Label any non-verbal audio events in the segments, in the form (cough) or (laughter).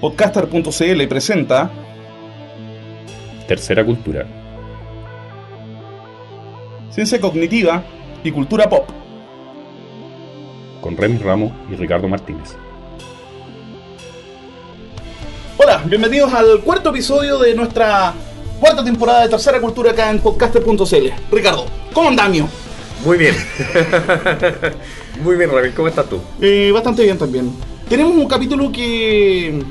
Podcaster.cl presenta Tercera Cultura. Ciencia Cognitiva y Cultura Pop. Con Remy Ramos y Ricardo Martínez. Hola, bienvenidos al cuarto episodio de nuestra cuarta temporada de Tercera Cultura acá en Podcaster.cl. Ricardo, ¿cómo andamio? Muy bien. (laughs) Muy bien, Remy. ¿Cómo estás tú? Eh, bastante bien también. Tenemos un capítulo que,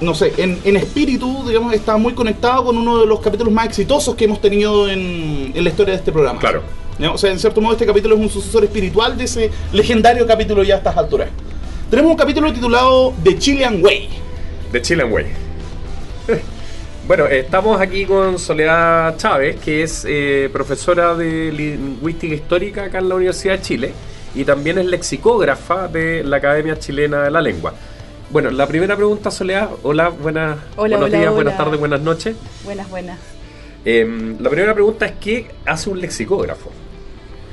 no sé, en, en espíritu, digamos, está muy conectado con uno de los capítulos más exitosos que hemos tenido en, en la historia de este programa. Claro. ¿No? O sea, en cierto modo este capítulo es un sucesor espiritual de ese legendario capítulo ya a estas alturas. Tenemos un capítulo titulado The Chilean Way. De Chile Way. (laughs) Bueno, estamos aquí con Soledad Chávez, que es eh, profesora de lingüística histórica acá en la Universidad de Chile y también es lexicógrafa de la Academia Chilena de la Lengua. Bueno, la primera pregunta, Soledad. Hola, buenas, Hola, buenos hola, días, hola. buenas tardes, buenas noches. Buenas, buenas. Eh, la primera pregunta es: ¿qué hace un lexicógrafo?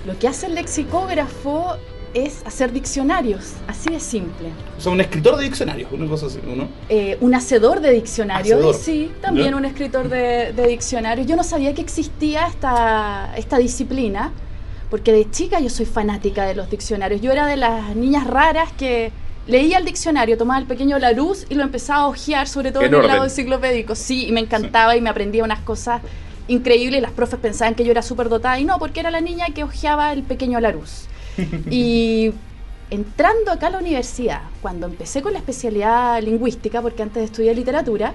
Lo que hace el lexicógrafo es hacer diccionarios, así de simple. O sea, un escritor de diccionarios, una cosa así, ¿no? Eh, un hacedor de diccionarios, Hacedor. sí, también un escritor de, de diccionarios. Yo no sabía que existía esta, esta disciplina, porque de chica yo soy fanática de los diccionarios. Yo era de las niñas raras que leía el diccionario, tomaba el pequeño Larousse y lo empezaba a hojear, sobre todo En en, el lado enciclopédico. Sí, y me encantaba y me aprendía unas cosas increíbles. Las profes pensaban que yo era súper dotada y no, porque era la niña que hojeaba el pequeño Larousse. (laughs) Y entrando acá a la universidad, cuando empecé con la especialidad lingüística, porque antes estudié literatura,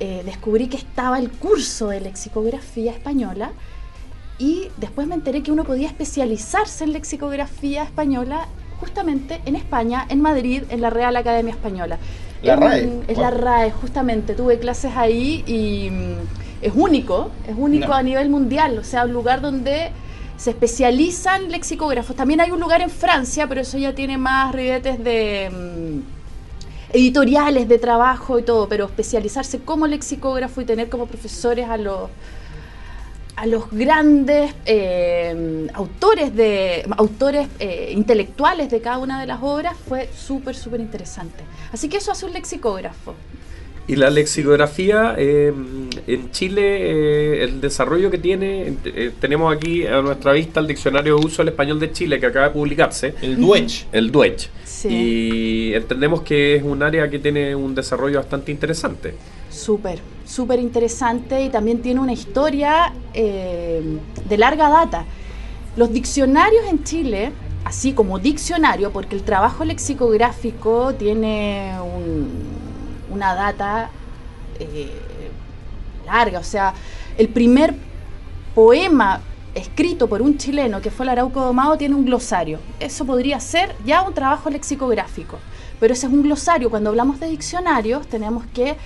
eh, descubrí que estaba el curso de lexicografía española y después me enteré que uno podía especializarse en lexicografía española justamente en España, en Madrid, en la Real Academia Española. La Es RAE, un- Es wow. la RAE, justamente. Tuve clases ahí y mm, es único, es único No. a nivel mundial, o sea, un lugar donde se especializan lexicógrafos. También hay un lugar en Francia, pero eso ya tiene más ribetes de mm, editoriales, de trabajo y todo, pero especializarse como lexicógrafo y tener como profesores a los a los grandes eh, autores de autores eh, intelectuales de cada una de las obras fue súper súper interesante. Así que eso hace un lexicógrafo Y la lexicografía eh, en Chile, eh, el desarrollo que tiene, eh, tenemos aquí a nuestra vista el Diccionario de Uso del Español de Chile que acaba de publicarse, El Duech. el DUECH. Sí. Y entendemos que es un área que tiene un desarrollo bastante interesante. súper súper interesante y también tiene una historia eh, de larga data los diccionarios en Chile así como diccionario porque el trabajo lexicográfico tiene un- una data eh, larga, o sea, el primer poema escrito por un chileno que fue el Arauco Domado tiene un glosario. Eso podría ser ya un trabajo lexicográfico, pero ese es un glosario. Cuando hablamos de diccionarios tenemos que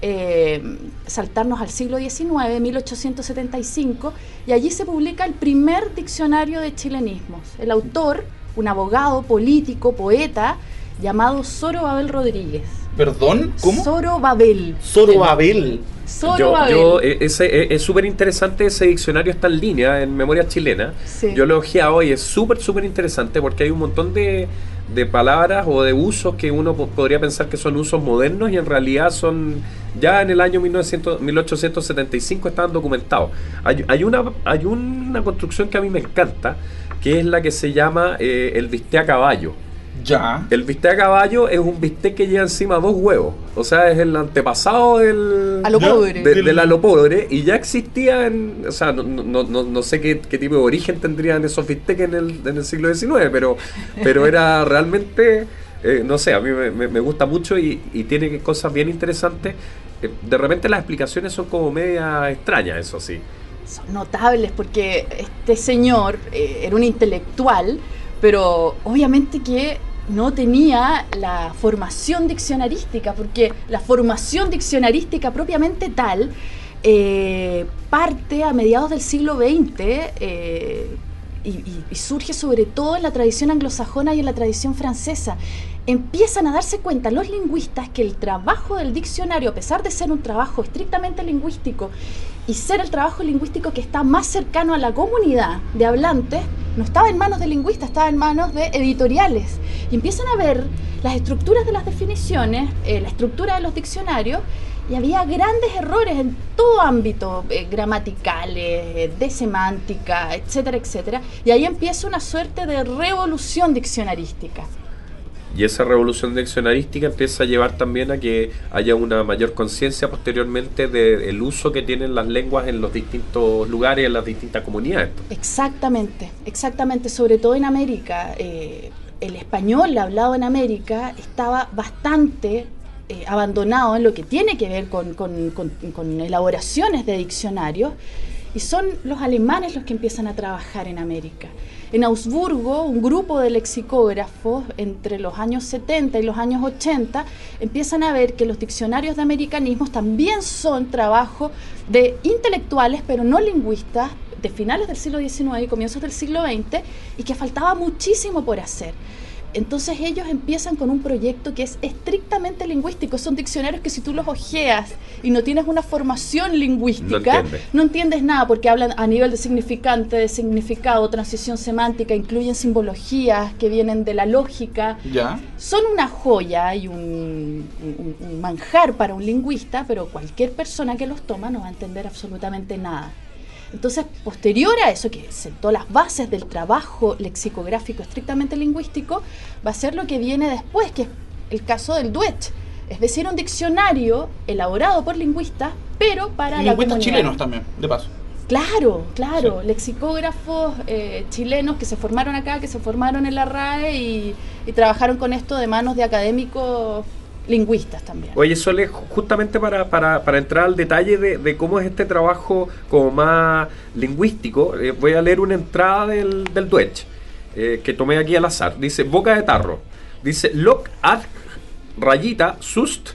eh, saltarnos al siglo XIX, 1875, y allí se publica el primer diccionario de chilenismos. El autor, un abogado, político, poeta, llamado Soro Babel Rodríguez. ¿Perdón? ¿Cómo? Soro Babel. Zorobabel. Soro Yo, Babel. yo, eh, ese, eh, es súper interesante ese diccionario está en línea en memoria chilena. Sí. Yo lo he ojeado y es súper, súper interesante porque hay un montón de, de palabras o de usos que uno po- podría pensar que son usos modernos y en realidad son ya en el año 1900, 1875 estaban documentados. Hay, hay, una, hay una construcción que a mí me encanta que es la que se llama eh, el bistec a caballo. Ya. El bistec a caballo es un bistec que lleva encima dos huevos. O sea, es el antepasado del... A lo Ya. pobre. de, de la lopodre y ya existía en, o sea, no, no, no, no sé qué, qué tipo de origen tendrían esos bistecs en el, en el siglo XIX, pero, pero (laughs) era realmente, eh, no sé, a mí me, me- me gusta mucho y, y tiene cosas bien interesantes. Eh, De repente las explicaciones son como media extrañas, eso sí. son notables porque este señor eh, era un intelectual, pero obviamente que no tenía la formación diccionarística, porque la formación diccionarística propiamente tal eh, parte a mediados del siglo XX eh, y, surge sobre todo en la tradición anglosajona y en la tradición francesa. Empiezan a darse cuenta los lingüistas que el trabajo del diccionario, a pesar de ser un trabajo estrictamente lingüístico y ser el trabajo lingüístico que está más cercano a la comunidad de hablantes, no estaba en manos de lingüistas, estaba en manos de editoriales. Y empiezan a ver las estructuras de las definiciones, eh, la estructura de los diccionarios, y había grandes errores en todo ámbito, eh, gramaticales, eh, de semántica, etcétera, etcétera. Y ahí empieza una suerte de revolución diccionarística. Y esa revolución diccionarística empieza a llevar también a que haya una mayor conciencia posteriormente del uso que tienen las lenguas en los distintos lugares, en las distintas comunidades. Exactamente, exactamente, sobre todo en América. Eh, el español hablado en América estaba bastante eh, abandonado en lo que tiene que ver con, con, con elaboraciones de diccionarios y son los alemanes los que empiezan a trabajar en América. En Augsburgo, un grupo de lexicógrafos entre los años 70 y los años 80 empiezan a ver que los diccionarios de americanismos también son trabajo de intelectuales, pero no lingüistas, de finales del siglo XIX y comienzos del siglo XX, y que faltaba muchísimo por hacer. Entonces ellos empiezan con un proyecto que es estrictamente lingüístico. Son diccionarios que si tú los ojeas y no tienes una formación lingüística, no, entiendes nada porque hablan a nivel de significante, de significado, transición semántica, incluyen simbologías que vienen de la lógica. ¿Ya? Son una joya y un, un manjar para un lingüista, pero cualquier persona que los toma no va a entender absolutamente nada. Entonces, posterior a eso, que sentó las bases del trabajo lexicográfico estrictamente lingüístico, va a ser lo que viene después, que es el caso del duet. Es decir, un diccionario elaborado por lingüistas, pero para y lingüistas chilenos también, de paso. Claro, claro, lexicógrafos eh, chilenos que se formaron acá, que se formaron en la RAE y, y trabajaron con esto de manos de académicos lingüistas también. Oye, Sole, justamente para, para, para entrar al detalle de, cómo es este trabajo como más lingüístico, eh, voy a leer una entrada del, del eh, que tomé aquí al azar. Dice, boca de tarro. Dice, look at rayita, sust,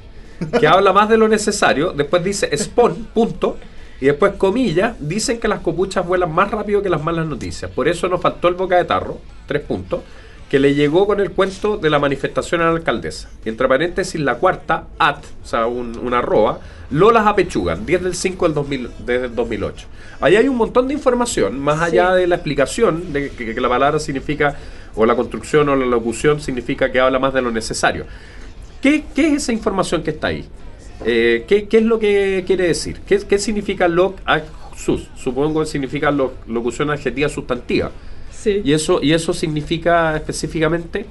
que (laughs) habla más de lo necesario. Después dice, spawn, punto. Y después, comillas, dicen que las copuchas vuelan más rápido que las malas noticias. Por eso nos faltó el boca de tarro, tres puntos que le llegó con el cuento de la manifestación a la alcaldesa. Entre paréntesis, la cuarta, at, o sea, un, una arroba, Lolas apechugan, 10 del 5 del 2000, desde el 2008. Ahí hay un montón de información, más allá de la explicación de que, la palabra significa, o la construcción o la locución significa que habla más de lo necesario. ¿Qué, qué es esa información que está ahí? Eh, ¿qué, ¿qué, es lo que quiere decir? ¿Qué, qué significa loc sus? Supongo que significa locución adjetiva sustantiva. ¿Y, eso, ¿Y eso significa específicamente?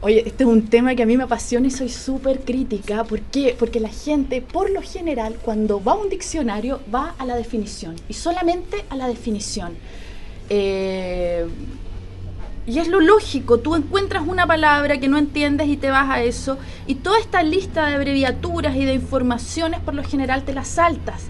Oye, este es un tema que a mí me apasiona y soy súper crítica. ¿Por qué? Porque la gente, por lo general, cuando va a un diccionario, va a la definición y solamente a la definición. Eh, y es lo lógico, tú encuentras una palabra que no entiendes y te vas a eso, y toda esta lista de abreviaturas y de informaciones por lo general te las saltas.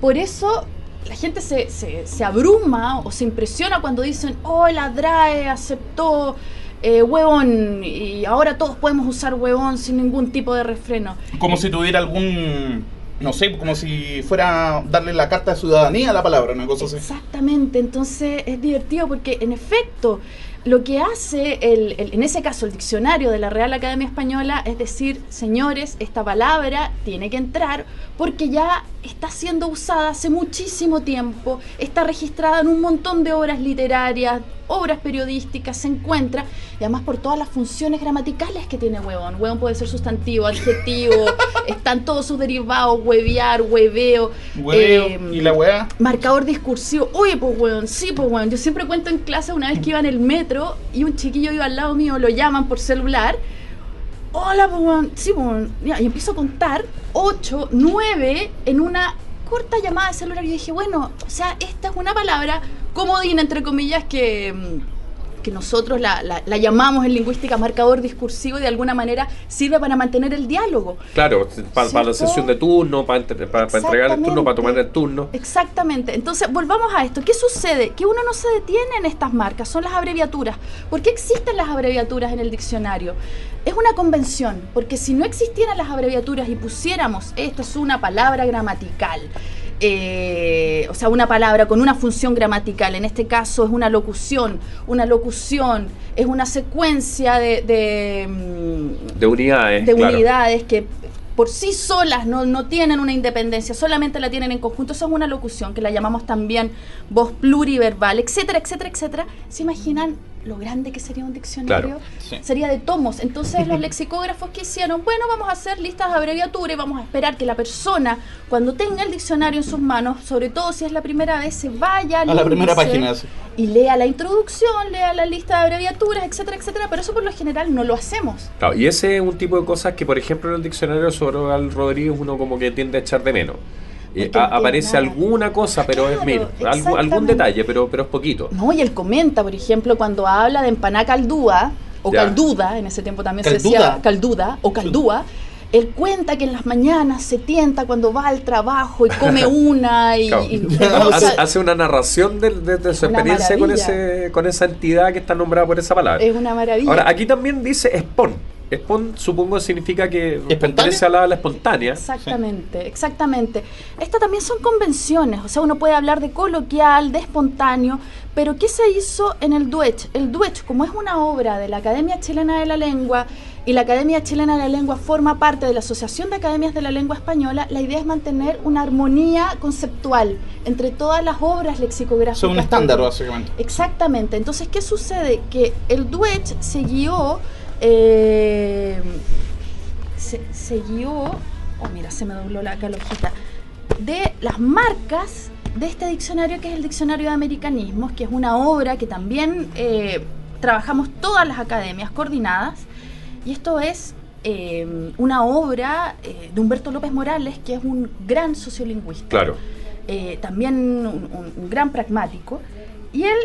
Por eso la gente se, se, abruma o se impresiona cuando dicen, oh, la DRAE aceptó eh, huevón y ahora todos podemos usar huevón sin ningún tipo de refreno. Como si tuviera algún, no sé, como si fuera darle la carta de ciudadanía a la palabra, una cosa así. Exactamente, entonces es divertido porque en efecto lo que hace, el, en ese caso, el diccionario de la Real Academia Española es decir, señores, esta palabra tiene que entrar porque ya está siendo usada hace muchísimo tiempo, está registrada en un montón de obras literarias, obras periodísticas, se encuentra, y además por todas las funciones gramaticales que tiene huevón. Huevón puede ser sustantivo, adjetivo, (laughs) están todos sus derivados, huevear, hueveo. Eh, ¿Y la hueá? Marcador discursivo. Oye, pues huevón, sí, pues huevón. Yo siempre cuento en clase una vez que iba en el metro y un chiquillo iba al lado mío, lo llaman por celular hola, pues, sí, pues, y empiezo a contar 8, 9 en una corta llamada de celular. Y dije, bueno, o sea, esta es una palabra comodina, entre comillas, que mm, que nosotros la, la, llamamos en lingüística marcador discursivo y de alguna manera sirve para mantener el diálogo. Claro, para, la sesión de turno, para, para, entregar el turno, para tomar el turno. Exactamente. Entonces, volvamos a esto. ¿Qué sucede? Que uno no se detiene en estas marcas, son las abreviaturas. ¿Por qué existen las abreviaturas en el diccionario? Es una convención, porque si no existieran las abreviaturas y pusiéramos esto es una palabra gramatical, eh, o sea, una palabra con una función gramatical, en este caso es una locución, una locución es una secuencia de, de, mm, unidades, de unidades que por sí solas no, no tienen una independencia, solamente la tienen en conjunto, eso es una locución que la llamamos también voz pluriverbal, etcétera, etcétera, etcétera. ¿Se imaginan lo grande que sería un diccionario? Claro. Sí. Sería de tomos. Entonces los (laughs) lexicógrafos que hicieron, bueno, vamos a hacer listas de abreviatura y vamos a esperar que la persona, cuando tenga el diccionario en sus manos, sobre todo si es la primera vez, se vaya A la primera página, sí. y lea la introducción, lea la lista de abreviaturas, etcétera, etcétera. Pero eso por lo general no lo hacemos. Claro, y ese es un tipo de cosas que, por ejemplo, en el diccionario sobre al Rodríguez uno como que tiende a echar de menos. Eh, a- aparece nada. alguna cosa, pero es mínimo. Algún, detalle, pero, pero es poquito. No, y él comenta, por ejemplo, cuando habla de empaná caldúa, o Ya. calduda, en ese tiempo también se decía calduda o caldúa, él cuenta que en las mañanas se tienta cuando va al trabajo y come (laughs) una y... Claro. y- (laughs) O hace, sea, hace una narración de, de- de su experiencia con, ese, con esa entidad que está nombrada por esa palabra. es una maravilla. Ahora, aquí también dice spawn. Spawn supongo significa que pertenece a la, la espontánea. Exactamente, exactamente. Estas también son convenciones, o sea, uno puede hablar de coloquial, de espontáneo, pero ¿qué se hizo en el Duech? El Duech, como es una obra de la Academia Chilena de la Lengua y la Academia Chilena de la Lengua forma parte de la Asociación de Academias de la Lengua Española, la idea es mantener una armonía conceptual entre todas las obras lexicográficas. Son un estándar, básicamente. Exactamente. Entonces, ¿qué sucede? Que el Duech se guió. Eh, se, se guió. Oh, mira, se me dobló la hojita. De las marcas de este diccionario, que es el Diccionario de Americanismos, que es una obra que también eh, trabajamos todas las academias coordinadas. Y esto es eh, una obra de Humberto López Morales, que es un gran sociolingüista Claro. también un, un- un gran pragmático, y él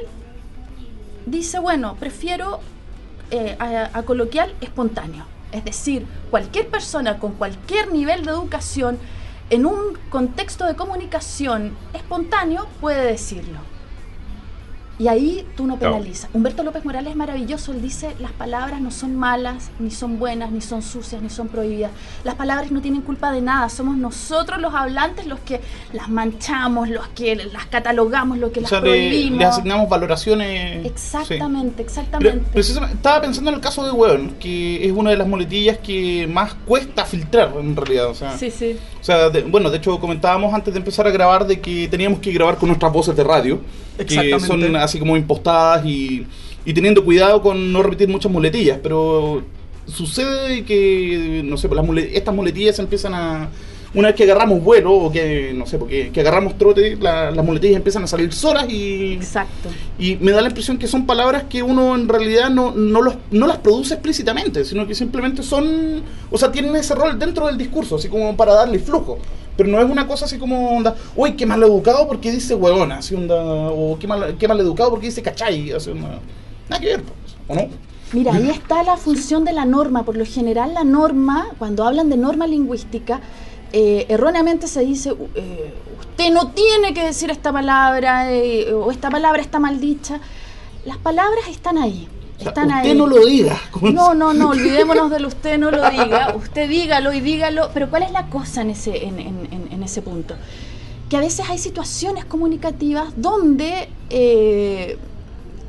dice, bueno, prefiero eh, a, a coloquial espontáneo. Es decir, cualquier persona con cualquier nivel de educación, en un contexto de comunicación espontáneo, puede decirlo. Y ahí tú no penalizas. Humberto López Morales es maravilloso. Él dice, las palabras no son malas, ni son buenas, ni son sucias, ni son prohibidas. Las palabras no tienen culpa de nada. Somos nosotros los hablantes los que las manchamos, los que las catalogamos, los que O las sea, prohibimos. le asignamos valoraciones. Exactamente, Sí. exactamente. Pero, precisamente, estaba pensando en el caso de Weón, que es una de las muletillas que más cuesta filtrar en realidad. O sea, sí, sí. O sea, de- bueno, de hecho comentábamos antes de empezar a grabar de que teníamos que grabar con nuestras voces de radio, que Exactamente. son así como impostadas y, y teniendo cuidado con no repetir muchas muletillas, pero sucede que, no sé, pues las mule- estas muletillas empiezan a... Una vez que agarramos vuelo o que, no sé, porque que agarramos trote, la- las muletillas empiezan a salir solas y, Exacto. y me da la impresión que son palabras que uno en realidad no, no, los, no las produce explícitamente, sino que simplemente son, o sea, tienen ese rol dentro del discurso, así como para darle flujo. Pero no es una cosa así como, onda, uy, qué mal educado porque dice huevona, así onda, o qué mal, qué mal educado porque dice cachai, así onda. Nada que ver, pues, ¿o no? Mira, ahí está la función de la norma. Por lo general, la norma, cuando hablan de norma lingüística, eh, erróneamente se dice, eh, usted no tiene que decir esta palabra, eh, o esta palabra está mal dicha. Las palabras están ahí. Están usted ahí. no lo diga. No, no, no, (laughs) olvidémonos del usted no lo diga, usted dígalo y dígalo, pero ¿cuál es la cosa en ese, en, en- en- en ese punto? Que a veces hay situaciones comunicativas donde, eh,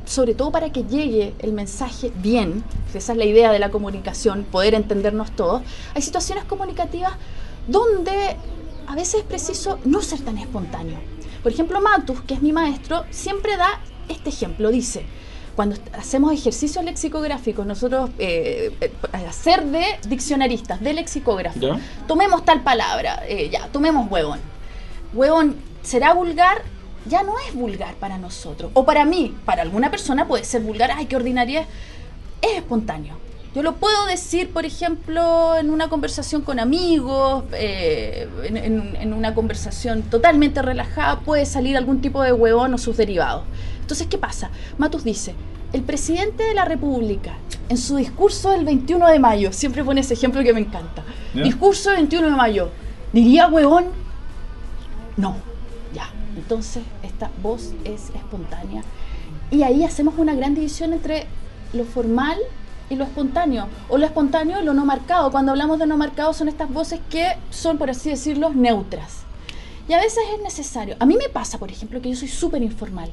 sobre todo para que llegue el mensaje bien, que esa es la idea de la comunicación, poder entendernos todos, hay situaciones comunicativas donde a veces es preciso no ser tan espontáneo. Por ejemplo, Matus, que es mi maestro, siempre da este ejemplo, dice, cuando hacemos ejercicios lexicográficos, nosotros eh, eh, hacer de diccionaristas, de lexicógrafos, ¿Ya? tomemos tal palabra, eh, ya, tomemos huevón. Huevón, ¿será vulgar? Ya no es vulgar para nosotros. O para mí, para alguna persona puede ser vulgar, ay, qué ordinaria. Es espontáneo. Yo lo puedo decir, por ejemplo, en una conversación con amigos, eh, en, en- en una conversación totalmente relajada, puede salir algún tipo de huevón o sus derivados. Entonces, ¿qué pasa? Matus dice, el presidente de la República, en su discurso del 21 de mayo, siempre pone ese ejemplo que me encanta, discurso del 21 de mayo, ¿diría huevón? No, ya. Entonces, esta voz es espontánea. Y ahí hacemos una gran división entre lo formal y lo espontáneo. O lo espontáneo y lo no marcado. Cuando hablamos de no marcado son estas voces que son, por así decirlo, neutras. Y a veces es necesario. A mí me pasa, por ejemplo, que yo soy súper informal.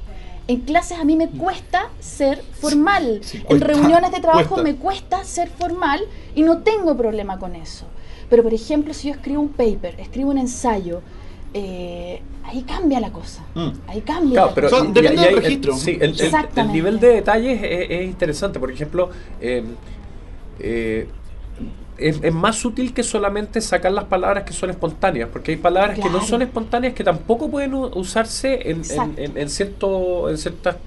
En clases a mí me cuesta ser formal. sí, en cuesta, reuniones de trabajo cuesta. me cuesta ser formal y no tengo problema con eso. Pero, por ejemplo, si yo escribo un paper, escribo un ensayo, eh, ahí cambia la cosa. Mm. Ahí cambia. Claro, la pero cosa. Son- depende y- y del hay- registro. el- sí, el, el- el Exactamente. nivel de detalles es, es interesante. Por ejemplo, eh, eh, es, es más útil que solamente sacar las palabras que son espontáneas, porque hay palabras que no son espontáneas que tampoco pueden usarse en, en- Exacto. en- en cierto, en ciertas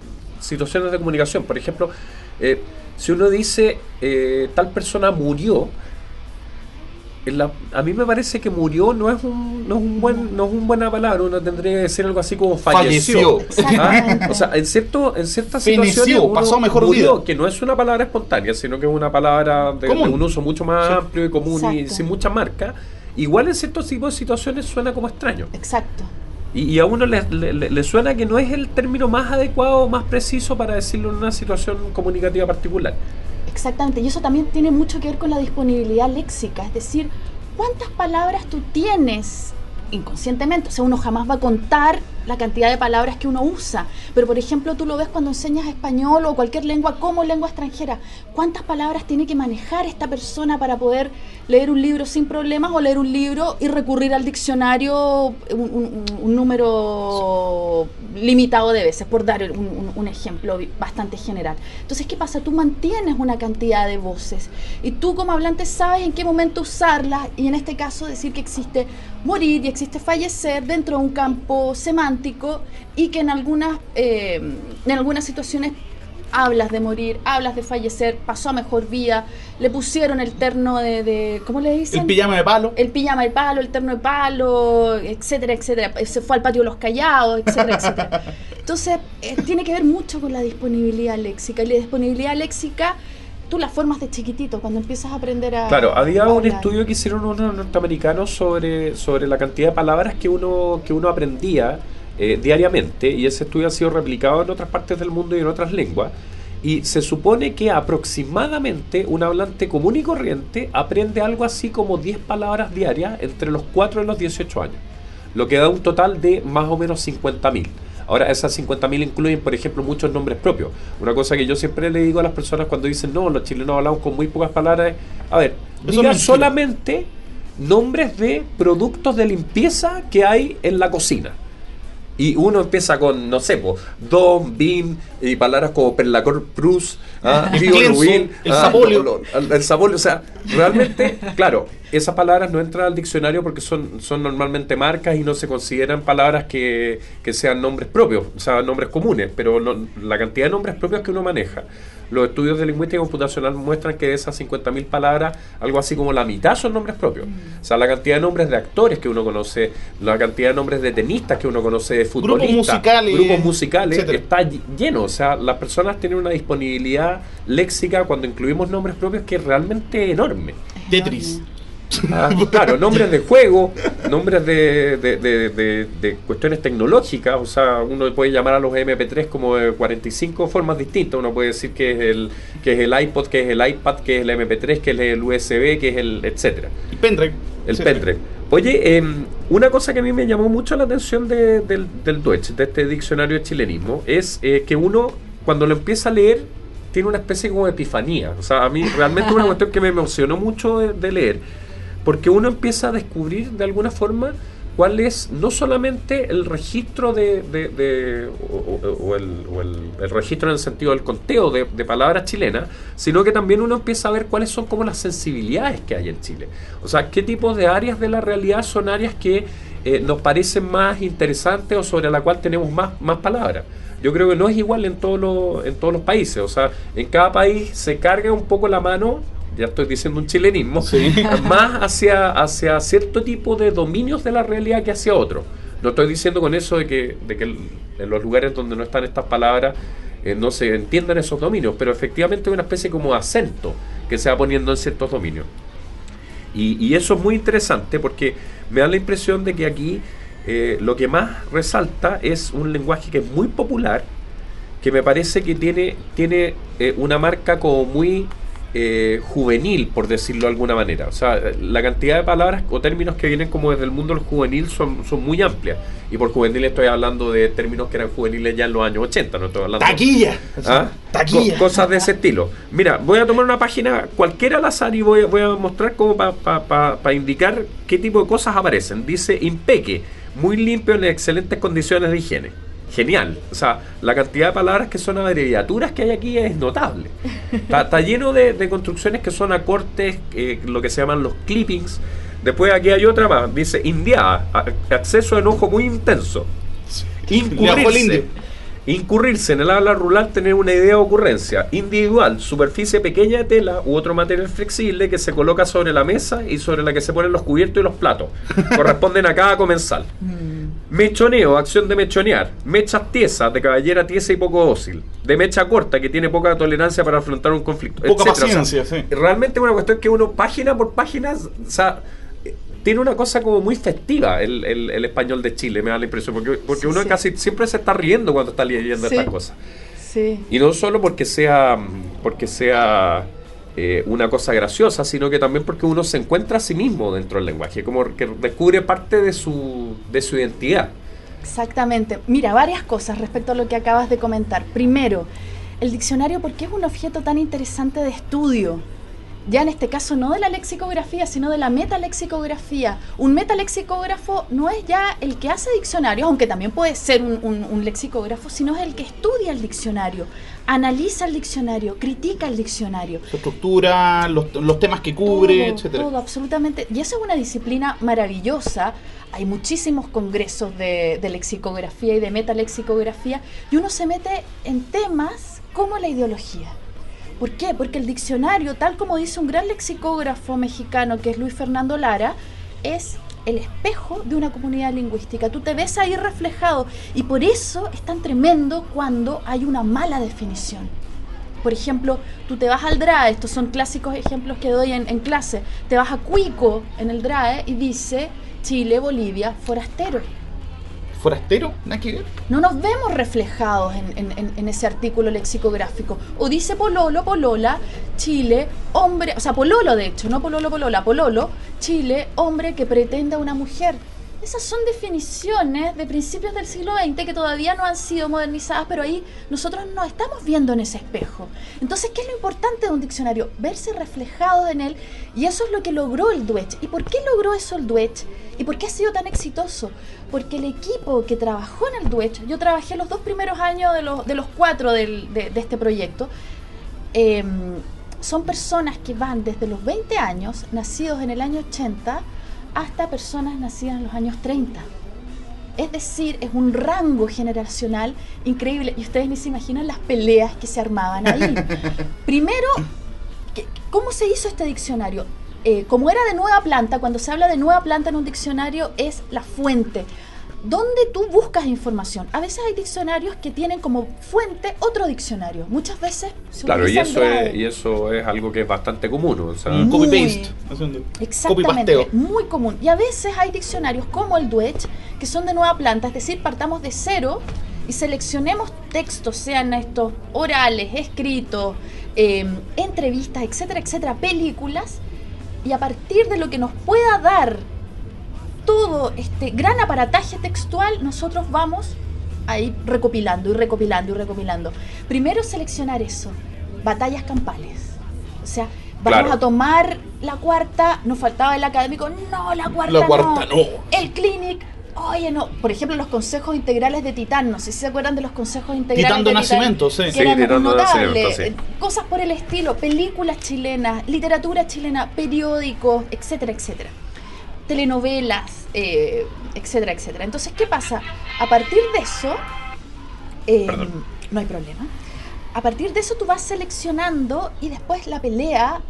situaciones de comunicación. Por ejemplo, eh, si uno dice eh, tal persona murió, la- a mí me parece que murió no es un, no es un buen no es una buena palabra uno tendría que decir algo así como falleció, Falleció. ¿Ah? O sea en cierto en ciertas situaciones uno pasó mejor murió, vida. que no es una palabra espontánea sino que es una palabra de, un uso mucho más Sí. amplio y común y sin mucha marca igual en ciertos tipos de situaciones suena como extraño Exacto. y, y a uno le, le- le- le suena que no es el término más adecuado más preciso para decirlo en una situación comunicativa particular Exactamente, y eso también tiene mucho que ver con la disponibilidad léxica, es decir, cuántas palabras tú tienes inconscientemente, o sea, uno jamás va a contar la cantidad de palabras que uno usa, pero por ejemplo tú lo ves cuando enseñas español o cualquier lengua como lengua extranjera, cuántas palabras tiene que manejar esta persona para poder leer un libro sin problemas o leer un libro y recurrir al diccionario un, número limitado de veces, por dar un, un- un ejemplo bastante general. Entonces, ¿qué pasa? Tú mantienes una cantidad de voces y tú como hablante sabes en qué momento usarlas y en este caso decir que existe morir y existe fallecer dentro de un campo semántico y que en algunas, eh, en algunas situaciones hablas de morir, hablas de fallecer, pasó a mejor vida, le pusieron el terno de, de- ¿cómo le dicen? El pijama de palo. el pijama de palo, el terno de palo, etcétera, etcétera. Se fue al patio de los callados, etcétera, (laughs) etcétera. Entonces, eh, tiene que ver mucho con la disponibilidad léxica. Y la disponibilidad léxica, tú la formas de chiquitito, cuando empiezas a aprender a. Claro, había a un estudio que hicieron unos norteamericanos sobre, sobre la cantidad de palabras que uno, que uno aprendía eh, diariamente y ese estudio ha sido replicado en otras partes del mundo y en otras lenguas. Y se supone que aproximadamente un hablante común y corriente aprende algo así como 10 palabras diarias entre los 4 y los 18 años, lo que da un total de más o menos 50.000. Ahora, esas 50.000 incluyen, por ejemplo, muchos nombres propios. Una cosa que yo siempre le digo a las personas cuando dicen, no, los chilenos hablamos con muy pocas palabras, es, a ver, Eso diga es mentira. solamente nombres de productos de limpieza que hay en la cocina. Y uno empieza con, no sé, po, Don, Bin, y palabras como Perlacor Prus, ah, (laughs) Rubin, el ah, Sapolio. lo- lo- el, el Sapolio. O sea, realmente, claro, esas palabras no entran al diccionario porque son, son normalmente marcas y no se consideran palabras que, que sean nombres propios, o sea, nombres comunes, pero no- la cantidad de nombres propios que uno maneja. Los estudios de lingüística computacional muestran que de esas 50.000 palabras, algo así como la mitad son nombres propios. O sea, la cantidad de nombres de actores que uno conoce, la cantidad de nombres de tenistas que uno conoce, de futbolistas, musicales, grupos musicales, etcétera. está ll- lleno. O sea, las personas tienen una disponibilidad léxica cuando incluimos nombres propios que es realmente enorme. Tetris. Ah, claro, nombres de juego, nombres de, de- de- cuestiones tecnológicas, o sea, uno puede llamar a los MP3 como de 45 formas distintas, uno puede decir que es el que es el iPod, que es el iPad, que es el MP3, que es el USB, que es el etcétera, El pendrive. el etcétera. pendrive. Oye, em, una cosa que a mí me llamó mucho la atención de- del, del Deutsch, de este diccionario de chilenismo, es eh, que uno cuando lo empieza a leer tiene una especie como de epifanía. O sea, a mí realmente una cuestión que me emocionó mucho de leer, porque uno empieza a descubrir de alguna forma cuál es no solamente el registro de, o, el, registro en el sentido del conteo de, de palabras chilenas, sino que también uno empieza a ver cuáles son como las sensibilidades que hay en Chile. O sea, qué tipos de áreas de la realidad son áreas que eh, nos parecen más interesantes o sobre la cual tenemos más, más palabras. Yo creo que no es igual en todos los, en todos los países. O sea, en cada país se carga un poco la mano, ya estoy diciendo un chilenismo, (laughs) más hacia, hacia cierto tipo de dominios de la realidad que hacia otro. No estoy diciendo con eso de que, de que en los lugares donde no están estas palabras eh, no se entiendan esos dominios, pero efectivamente hay una especie como de acento que se va poniendo en ciertos dominios. Y, y eso es muy interesante porque me da la impresión de que aquí eh, lo que más resalta es un lenguaje que es muy popular, que me parece que tiene, tiene eh, una marca como muy eh, juvenil, por decirlo de alguna manera. O sea, la cantidad de palabras o términos que vienen como desde el mundo del juvenil son, son muy amplias. Y por juvenil estoy hablando de términos que eran juveniles ya en los años 80, no estoy hablando... Taquilla. ¿Ah? Taquilla. Co- cosas de ese estilo. Mira, voy a tomar una página cualquiera al azar y voy, a- voy a mostrar como para indicar qué tipo de cosas aparecen. Dice impeque, muy limpio en excelentes condiciones de higiene. Genial. O sea, la cantidad de palabras que son abreviaturas que hay aquí es notable. Está, está lleno de, de construcciones que son acortes, eh, lo que se llaman los clippings. Después aquí hay otra más. Dice indiada, acceso a enojo muy intenso. Incurrirse. Incurrirse en el habla rural, tener una idea o ocurrencia. Individual, superficie pequeña de tela u otro material flexible que se coloca sobre la mesa y sobre la que se ponen los cubiertos y los platos. (laughs) Corresponden a cada comensal. Mechoneo, acción de mechonear. Mechas tiesas, de caballera tiesa y poco dócil. De mecha corta, que tiene poca tolerancia para afrontar un conflicto. Poca etcétera. O sea, paciencia, sí. Realmente es una cuestión que uno, página por página, o sea, tiene una cosa como muy festiva el, el- el español de Chile, me da la impresión, porque, porque Sí, uno sí. casi siempre se está riendo cuando está leyendo Sí. estas cosas. Sí. Y no solo porque sea, porque sea eh, una cosa graciosa, sino que también porque uno se encuentra a sí mismo dentro del lenguaje, como que descubre parte de su, de su identidad. Exactamente. Mira, varias cosas respecto a lo que acabas de comentar. Primero, el diccionario, ¿por qué es un objeto tan interesante de estudio? Ya en este caso no de la lexicografía, sino de la metalexicografía. Un metalexicógrafo no es ya el que hace diccionarios, aunque también puede ser un, un- un lexicógrafo, sino es el que estudia el diccionario, analiza el diccionario, critica el diccionario. Su estructura, los, los temas que cubre, etcétera. Todo, absolutamente. Y eso es una disciplina maravillosa. Hay muchísimos congresos de, de lexicografía y de metalexicografía y uno se mete en temas como la ideología. ¿Por qué? Porque el diccionario, tal como dice un gran lexicógrafo mexicano que es Luis Fernando Lara, es el espejo de una comunidad lingüística. Tú te ves ahí reflejado y por eso es tan tremendo cuando hay una mala definición. Por ejemplo, tú te vas al DRAE, estos son clásicos ejemplos que doy en, clase, te vas a Cuico en el DRAE y dice Chile, Bolivia, forastero. ¿Forastero? No nos vemos reflejados en, en- en- ese artículo lexicográfico. O dice pololo, polola, Chile, hombre, o sea, pololo de hecho, no pololo, polola, pololo, Chile, hombre que pretende a una mujer. Esas son definiciones de principios del siglo XX que todavía no han sido modernizadas, pero ahí nosotros nos estamos viendo en ese espejo. Entonces, ¿qué es lo importante de un diccionario? Verse reflejado en él, y eso es lo que logró el Duech. ¿Y por qué logró eso el Duech? ¿Y por qué ha sido tan exitoso? Porque el equipo que trabajó en el Duech, yo trabajé los dos primeros años de los, de los cuatro del- de, de este proyecto, eh, son personas que van desde los 20 años, nacidos en el año 80, hasta personas nacidas en los años 30. Es decir, es un rango generacional increíble. Y ustedes ni se imaginan las peleas que se armaban ahí. (laughs) Primero, ¿qué- ¿cómo se hizo este diccionario? Eh, como era de nueva planta, cuando se habla de nueva planta en un diccionario es la fuente. ¿Dónde tú buscas información? A veces hay diccionarios que tienen como fuente otro diccionario. Muchas veces se Claro, y eso, es, y eso es algo que es bastante común. O sea, copy-paste. Exactamente, muy común. Y a veces hay diccionarios como el Duech que son de nueva planta, es decir, partamos de cero y seleccionemos textos, sean estos orales, escritos, eh, entrevistas, etcétera, etcétera, películas, y a partir de lo que nos pueda dar todo este gran aparataje textual, nosotros vamos a ir recopilando y recopilando y recopilando. Primero seleccionar eso, batallas campales. O sea, vamos Claro. a tomar la cuarta, nos faltaba el académico, no, la cuarta, La cuarta no. El clinic, oye, no. Por ejemplo, los consejos integrales de Titán, no sé si se acuerdan de los consejos integrales Titán de Titán, Nacimiento, sí. que Sí, eran Titán de notables, Nacimiento, sí. cosas por el estilo, películas chilenas, literatura chilena, periódicos, etcétera, etcétera telenovelas, eh, etcétera, etcétera. Entonces, ¿qué pasa? A partir de eso, eh, no hay problema. A partir de eso tú vas seleccionando y después la pelea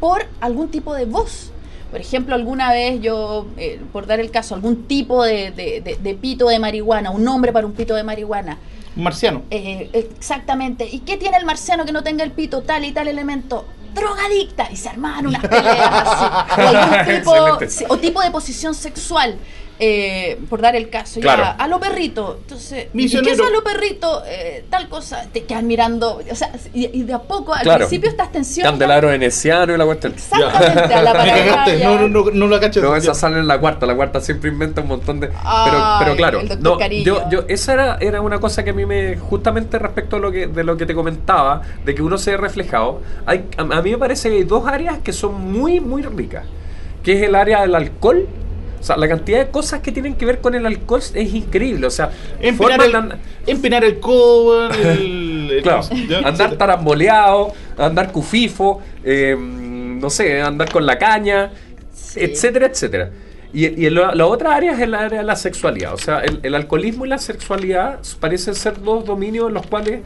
por algún tipo de voz. Por ejemplo, alguna vez yo, eh, por dar el caso, algún tipo de, de- de- de pito de marihuana, un nombre para un pito de marihuana. Un marciano. Eh, exactamente. ¿Y qué tiene el marciano que no tenga el pito tal y tal elemento? Drogadicta. Y se armaban unas peleas así. O, algún (laughs) tipo, o tipo de posición sexual. Eh, por dar el caso, Claro. ya, a lo perrito. Entonces, ¿y Misionero. ¿qué es a lo perrito? Eh, tal cosa, te quedan mirando. O sea, y, y de a poco, al Claro. principio estas tensiones. Candelabro veneciano y la cuestión. Exactamente, a la (laughs) pareja. no, no, no, no la cacho. No, esa sale en la cuarta. La cuarta siempre inventa un montón de. Pero, Ay, pero claro, el doctor no, yo, yo, esa era, era una cosa que a mí me. Justamente respecto a lo que, de lo que te comentaba, de que uno se ve reflejado. Hay, a, a mí me parece que hay dos áreas que son muy, muy ricas. Que es el área del alcohol. O sea, la cantidad de cosas que tienen que ver con el alcohol es increíble. O sea, Empinar formas el, de and- empinar el codo, el, (laughs) el- Claro, (laughs) andar taramboleado, andar cufifo, eh, no sé, andar con la caña, Sí. etcétera, etcétera. Y, y la, la otra área es el área de la sexualidad. O sea, el, el alcoholismo y la sexualidad parecen ser dos dominios en los cuales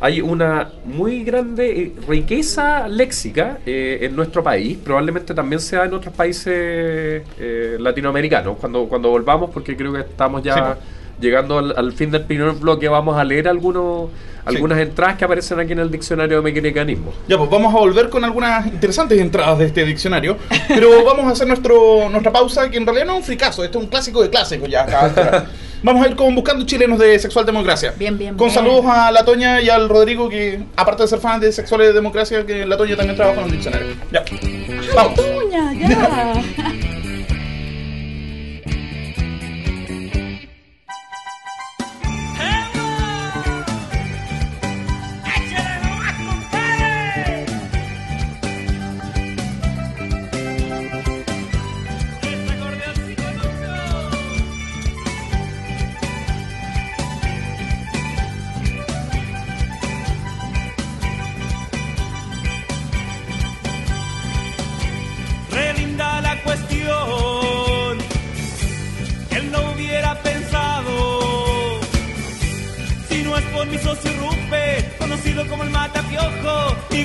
hay una muy grande eh, riqueza léxica eh, en nuestro país. Probablemente también sea en otros países eh, latinoamericanos. Cuando, cuando volvamos, porque creo que estamos ya Sí, llegando al, al fin del primer bloque, vamos a leer algunos, algunas entradas que aparecen aquí en el diccionario de mecanismo. Ya, pues vamos a volver con algunas interesantes entradas de este diccionario. Pero vamos a hacer nuestro, nuestra pausa, que en realidad no es un fricazo, este es un clásico de clásicos ya. acá. Vamos a ir con Buscando Chilenos de Sexual Democracia. Bien, bien, Con bien. saludos a la Toña y al Rodrigo, que aparte de ser fan de Sexual Democracia, que la Toña también trabaja en el diccionario. Ya, vamos. Toña, ya. (laughs)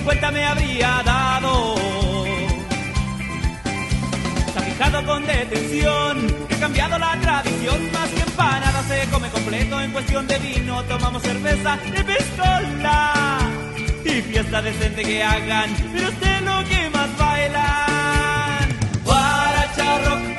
50 me habría dado. Está fijado con detención, que ha cambiado la tradición, más que empanada se come completo en cuestión de vino, tomamos cerveza y pistola. Y fiesta decente que hagan, pero usted lo que más bailan. Guaracha rock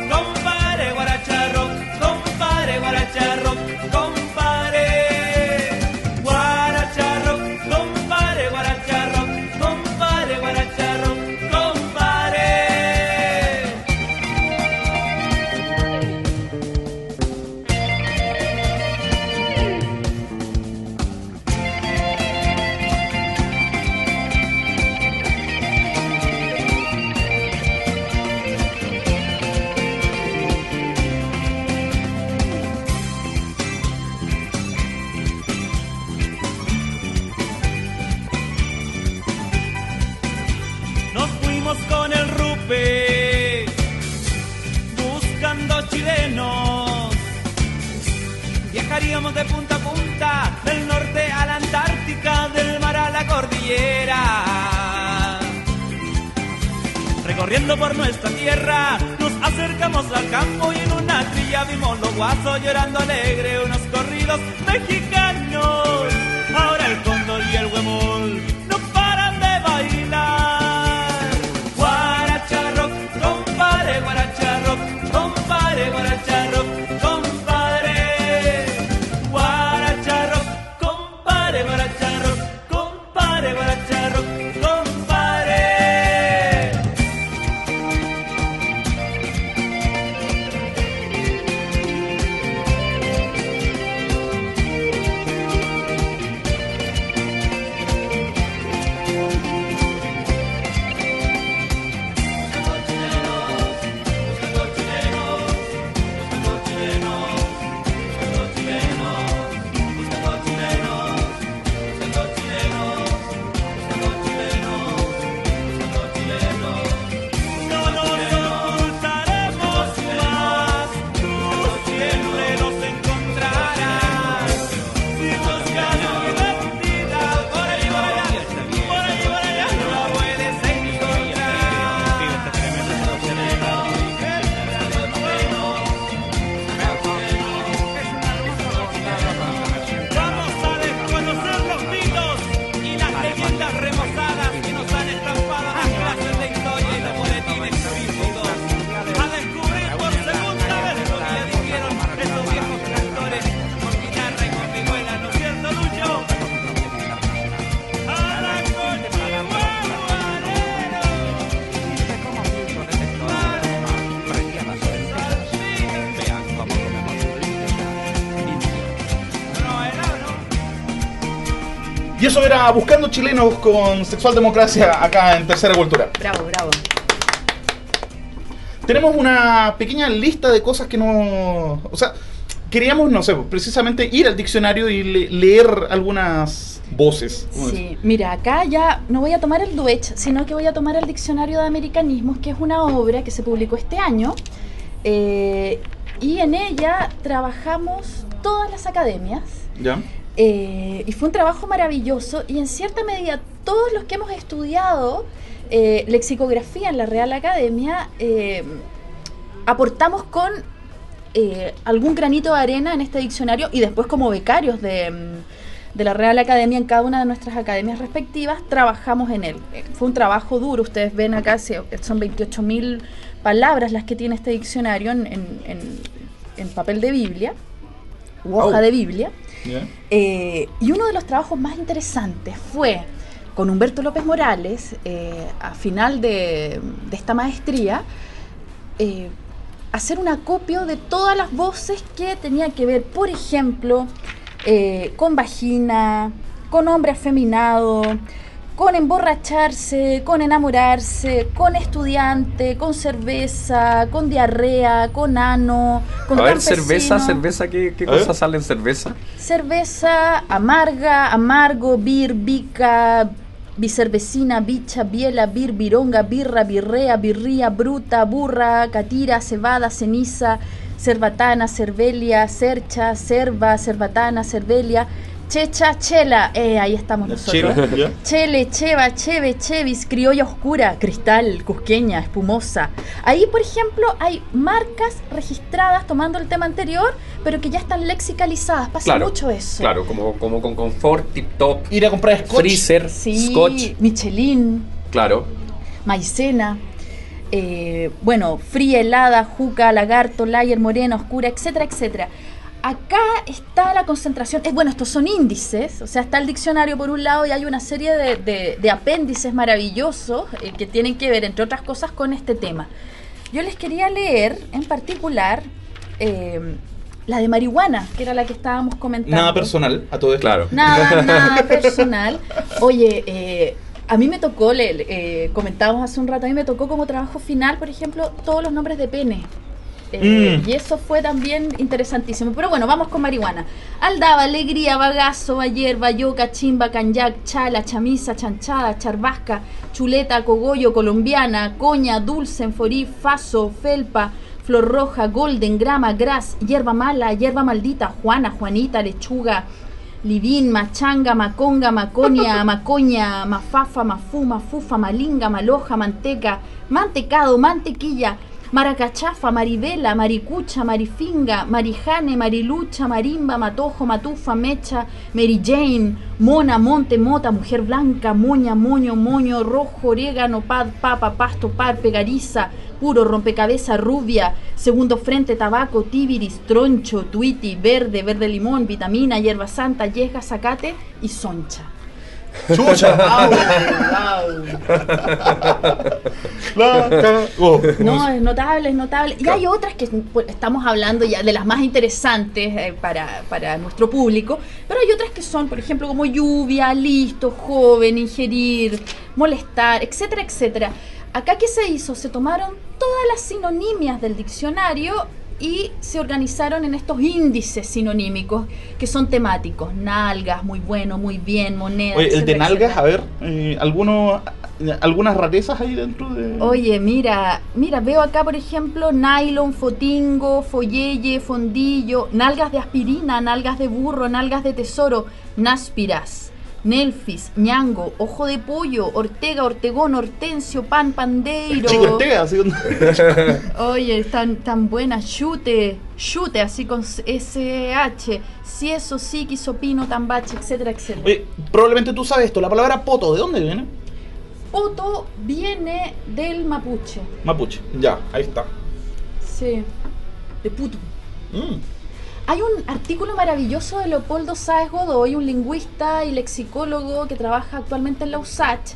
era Buscando Chilenos con Sexual Democracia acá en Tercera Cultura. Bravo, bravo. Tenemos una pequeña lista de cosas que no... O sea, queríamos, no sé, precisamente ir al diccionario y le- leer algunas voces. Sí, mira, acá ya no voy a tomar el Duech, sino que voy a tomar el Diccionario de Americanismos, que es una obra que se publicó este año. eh, y en ella trabajamos todas las academias. ¿Ya? Eh, y fue un trabajo maravilloso. Y en cierta medida, todos los que hemos estudiado eh, lexicografía en la Real Academia, eh, aportamos con algún granito de arena en este diccionario y después como becarios de, mm, de la Real Academia en cada una de nuestras academias respectivas, trabajamos en él. Fue un trabajo duro, ustedes ven acá, son 28.000 palabras las que tiene este diccionario en, en- en- en papel de Biblia, u hoja Oh. de Biblia. Eh, y uno de los trabajos más interesantes fue con Humberto López Morales, eh, a final de, esta maestría, eh, hacer un acopio de todas las voces que tenían que ver, por ejemplo, con vagina, con hombre afeminado, con emborracharse, con enamorarse, con estudiante, con cerveza, con diarrea, con ano, con A ver, campesino. cerveza, cerveza, ¿qué, qué A ver. cosas sale en cerveza? Cerveza, amarga, amargo, bir, bica, bicervecina, bicha, biela, bir, vironga, birra, birrea, birría, bruta, burra, catira, cebada, ceniza, cerbatana, cervelia, cercha, cerva, cerbatana, cervelia, checha, chela. Eh, ahí estamos nosotros. Chele, cheva, cheve, chevis, criolla oscura, cristal, cusqueña, espumosa. Ahí, por ejemplo, hay marcas registradas tomando el tema anterior, pero que ya están lexicalizadas. Pasa Claro, mucho eso. Claro, como, como con confort, tip top, Ir a comprar scotch. freezer, Sí, scotch. Michelin, Claro. maicena. eh, bueno, fría, helada, juca, lagarto, layer, morena, oscura, etcétera, etcétera. Acá está la concentración, es bueno, estos son índices, o sea, está el diccionario por un lado y hay una serie de, de- de apéndices maravillosos eh, que tienen que ver, entre otras cosas, con este tema. Yo les quería leer, en particular, eh, la de marihuana, que era la que estábamos comentando. Nada personal, a todo esto. Claro. Nada, (laughs) nada personal. Oye, eh, a mí me tocó, le, le- eh, comentábamos hace un rato, a mí me tocó como trabajo final, por ejemplo, todos los nombres de pene. Eh, Mm. Y eso fue también interesantísimo. Pero bueno, vamos con marihuana. Aldaba, alegría, bagazo, ayer, bayoca, chimba, canyac, chala, chamisa, chanchada, charbasca, chuleta, cogollo, colombiana, coña, dulce, enforí, faso, felpa, flor roja, golden, grama, gras, hierba mala, hierba maldita, juana, juanita, lechuga, Livín, machanga, maconga, maconia, (laughs) macoña, mafafa, mafú, mafufa, malinga, maloja, manteca, mantecado, mantequilla, maracachafa, maribela, maricucha, marifinga, marijane, marilucha, marimba, matojo, matufa, mecha, Mary Jane, mona, monte, mota, mujer blanca, moña, moño, moño, rojo, orégano, pad, papa, pasto, par, pegariza, puro, rompecabezas, rubia, segundo frente, tabaco, tibiris, troncho, tuiti, verde, verde limón, vitamina, hierba santa, yeja, zacate y soncha. (laughs) (laughs) Oh, No, es notable, es notable. Y hay otras que pues, estamos hablando ya de las más interesantes eh, para, para nuestro público, pero hay otras que son, por ejemplo, como lluvia, listo, joven, ingerir, molestar, etcétera, etcétera. Acá, ¿qué se hizo? Se tomaron todas las sinonimias del diccionario y se organizaron en estos índices sinonímicos que son temáticos. Nalgas, muy bueno, muy bien, moneda. Oye, el de nalgas, a ver, eh, ¿alguno, algunas rarezas ahí dentro de...? Oye, mira, mira, veo acá, por ejemplo, nylon, fotingo, folleye, fondillo, nalgas de aspirina, nalgas de burro, nalgas de tesoro, náspiras, nelfis, ñango, ojo de pollo, ortega, ortegón, hortensio, pan, pandeiro. Chico Ortega, así donde- (laughs) Oye, están tan buenas, chute, chute, así con SH, cieso, psiqui, sopino, tambache, etcétera, etcétera. Oye, probablemente tú sabes esto, la palabra poto, ¿de dónde viene? Poto viene del mapuche, Mapuche, ya, ahí está. sí, de puto. Mm. Hay un artículo maravilloso de Leopoldo Sáez Godoy, un lingüista y lexicólogo que trabaja actualmente en la USACH,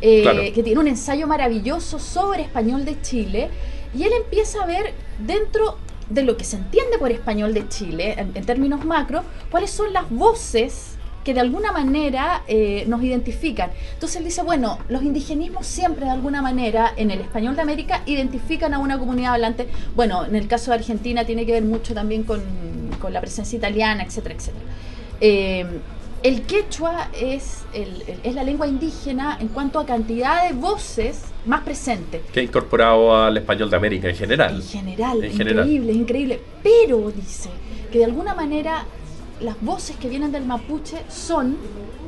eh, Claro. que tiene un ensayo maravilloso sobre español de Chile, y él empieza a ver dentro de lo que se entiende por español de Chile, en, en términos macro, cuáles son las voces que de alguna manera eh, nos identifican. Entonces él dice, bueno, los indigenismos siempre de alguna manera en el español de América identifican a una comunidad hablante. Bueno, en el caso de Argentina tiene que ver mucho también con, con la presencia italiana, etcétera, etcétera. Eh, el quechua es, el- el- es la lengua indígena en cuanto a cantidad de voces más presente. Que ha incorporado al español de América en general. En general, En general. increíble, increíble. Pero dice que de alguna manera las voces que vienen del mapuche son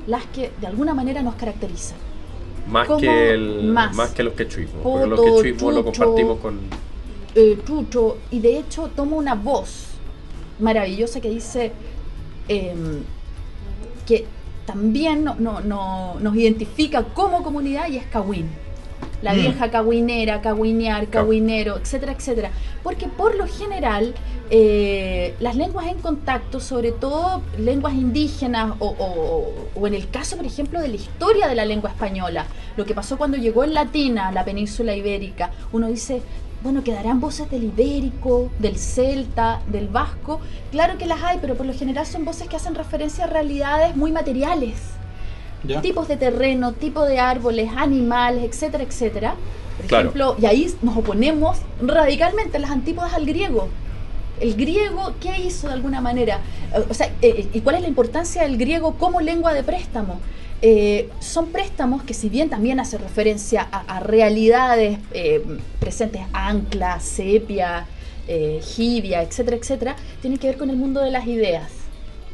las que de alguna manera nos caracterizan. Más ¿Cómo que, el, más? más que los quechuismos. porque los quechuismos lo compartimos con. Eh, chucho, y de hecho toma una voz maravillosa que dice em, que también no, no- no- nos identifica como comunidad y es Cahuín. La Mm. vieja cahuinera, cahuinear, cahuinero, etcétera, etcétera. Porque por lo general eh, las lenguas en contacto, sobre todo lenguas indígenas o, o- o en el caso, por ejemplo, de la historia de la lengua española, lo que pasó cuando llegó el latín a la península ibérica, uno dice, bueno, quedarán voces del ibérico, del celta, del vasco. Claro que las hay, pero por lo general son voces que hacen referencia a realidades muy materiales ¿Ya? tipos de terreno, tipo de árboles, animales, etcétera, etcétera. Por Claro. ejemplo, y ahí nos oponemos radicalmente en las antípodas al griego. El griego, ¿qué hizo de alguna manera? Eh, O sea, eh, ¿y cuál es la importancia del griego como lengua de préstamo? Eh, son préstamos que si bien también hace referencia a, realidades eh, presentes, ancla, sepia, eh, etcétera, etcétera, tienen que ver con el mundo de las ideas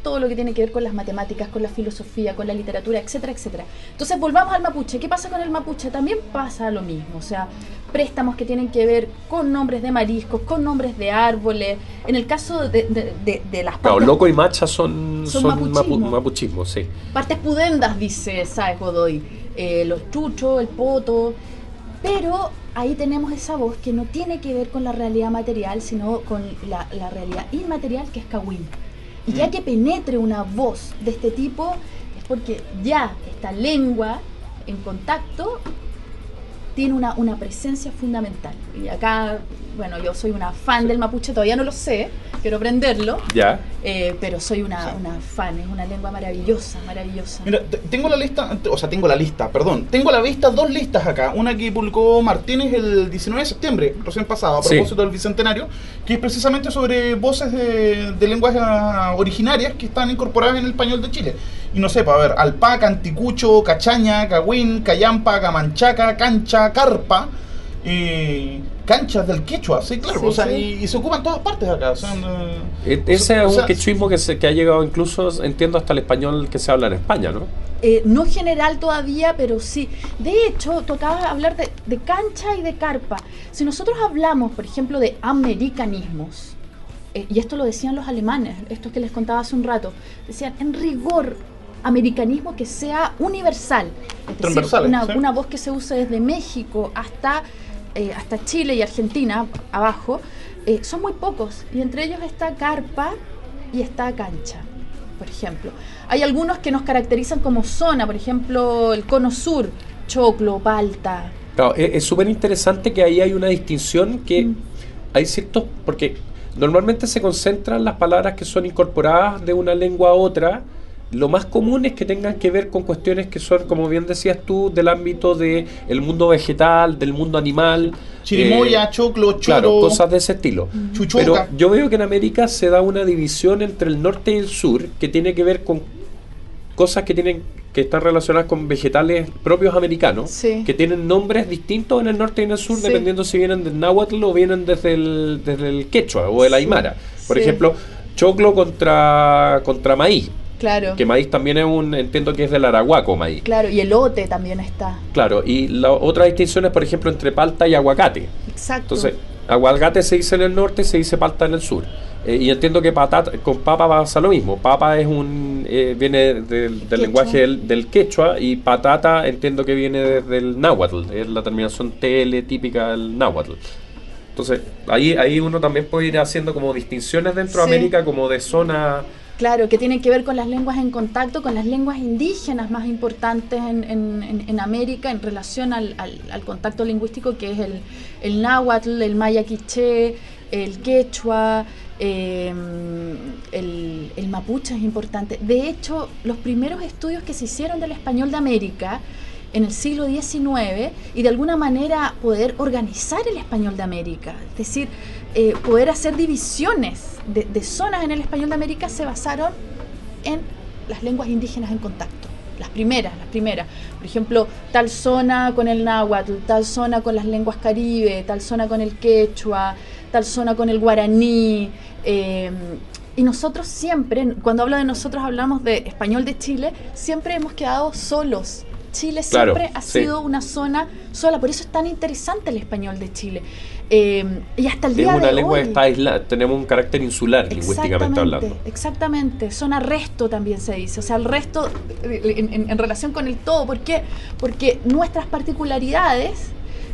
todo lo que tiene que ver con las matemáticas, con la filosofía, con la literatura, etcétera, etcétera. Entonces volvamos al mapuche. ¿Qué pasa con el mapuche? También pasa lo mismo. O sea, préstamos que tienen que ver con nombres de mariscos, con nombres de árboles. En el caso de, de- de- de las Claro, partes, loco y macha son, Son son, mapuchismo. mapu- mapuchismo, sí. partes pudendas, dice Sáez Godoy. Eh, los chuchos, el poto. Pero ahí tenemos esa voz que no tiene que ver con la realidad material, sino con la, la realidad inmaterial que es Cahuín. Y ya que penetre una voz de este tipo, es porque ya esta lengua en contacto tiene una, una presencia fundamental. Y acá, bueno, yo soy una fan del mapuche, todavía no lo sé, quiero aprenderlo, Ya. eh, pero soy una, Sí. una fan, es una lengua maravillosa, maravillosa. Mira, te- tengo la lista, o sea, tengo la lista, perdón. Tengo a la vista dos listas acá. Una que publicó Martínez el 19 de septiembre, recién pasado, a Sí. propósito del Bicentenario, que es precisamente sobre voces de, de lenguas ah, originarias que están incorporadas en el español de Chile. Y no sé, para ver, alpaca, anticucho, cachaña, cagüín, cayampa, camanchaca, cancha, carpa. eh, canchas del quechua, sí, claro, Sí, o sea, sí. y, y se ocupan en todas partes acá. son, eh, E- Ese o es un sea, quechuismo que, se, que ha llegado incluso, entiendo, hasta el español que se habla en España, ¿no? Eh, no general todavía, pero sí. De hecho, tú acabas de hablar de, de cancha y de carpa. Si nosotros hablamos, por ejemplo, de americanismos, eh, y esto lo decían los alemanes, esto que les contaba hace un rato, decían, en rigor, americanismo que sea universal. Es decir, Transversales, una, sí. una voz que se use desde México hasta, eh, hasta Chile y Argentina, abajo, eh, son muy pocos. Y entre ellos está carpa y está cancha, por ejemplo. Hay algunos que nos caracterizan como zona, por ejemplo, el cono sur, choclo, palta. Claro, e- es súper interesante que ahí hay una distinción que Mm. hay ciertos, porque normalmente se concentran las palabras que son incorporadas de una lengua a otra. Lo más común es que tengan que ver con cuestiones que son, como bien decías tú, del ámbito del el mundo vegetal, del mundo animal. chirimoya, eh, choclo, choro, Claro, cosas de ese estilo. chuchoca. Pero yo veo que en América se da una división entre el norte y el sur que tiene que ver con cosas que tienen que están relacionadas con vegetales propios americanos, Sí. que tienen nombres distintos en el norte y en el sur, Sí. dependiendo si vienen del náhuatl o vienen desde el, desde el quechua o el Sí, aymara. Por sí. ejemplo, choclo contra, contra maíz, Claro, que maíz también es un, entiendo que es del arahuaco maíz. claro, y elote también está. Claro, y la otra distinción es, por ejemplo, entre palta y aguacate. Exacto. Entonces, aguacate se dice en el norte, se dice palta en el sur. Eh, y entiendo que patata, con papa pasa lo mismo. Papa es un eh, viene del, del Quechua. lenguaje del, del quechua y patata entiendo que viene desde el náhuatl, es la terminación TL típica del náhuatl. Entonces, ahí, ahí uno también puede ir haciendo como distinciones dentro de. América, como de zona. Claro, que tienen que ver con las lenguas en contacto, con las lenguas indígenas más importantes en, en- América en relación al, contacto lingüístico que es el, náhuatl, el maya quiché, el quechua, eh, el, el mapuche es importante. De hecho, los primeros estudios que se hicieron del español de América en el siglo XIX y de alguna manera poder organizar el español de América, es decir, eh, poder hacer divisiones de, de zonas en el español de América se basaron en las lenguas indígenas en contacto. Las primeras, las primeras. Por ejemplo, tal zona con el náhuatl, tal zona con las lenguas caribe, tal zona con el quechua, tal zona con el guaraní. eh, y nosotros siempre, cuando hablo de nosotros hablamos de español de Chile, siempre hemos quedado solos. Chile Claro, siempre ha sí. sido una zona sola, por eso es tan interesante el español de Chile. Eh, y hasta el Es día una de lengua hoy, que está aislada, tenemos un carácter insular lingüísticamente hablando. Exactamente, zona resto también se dice, o sea, el resto eh, en, en- en relación con el todo. ¿Por qué? Porque nuestras particularidades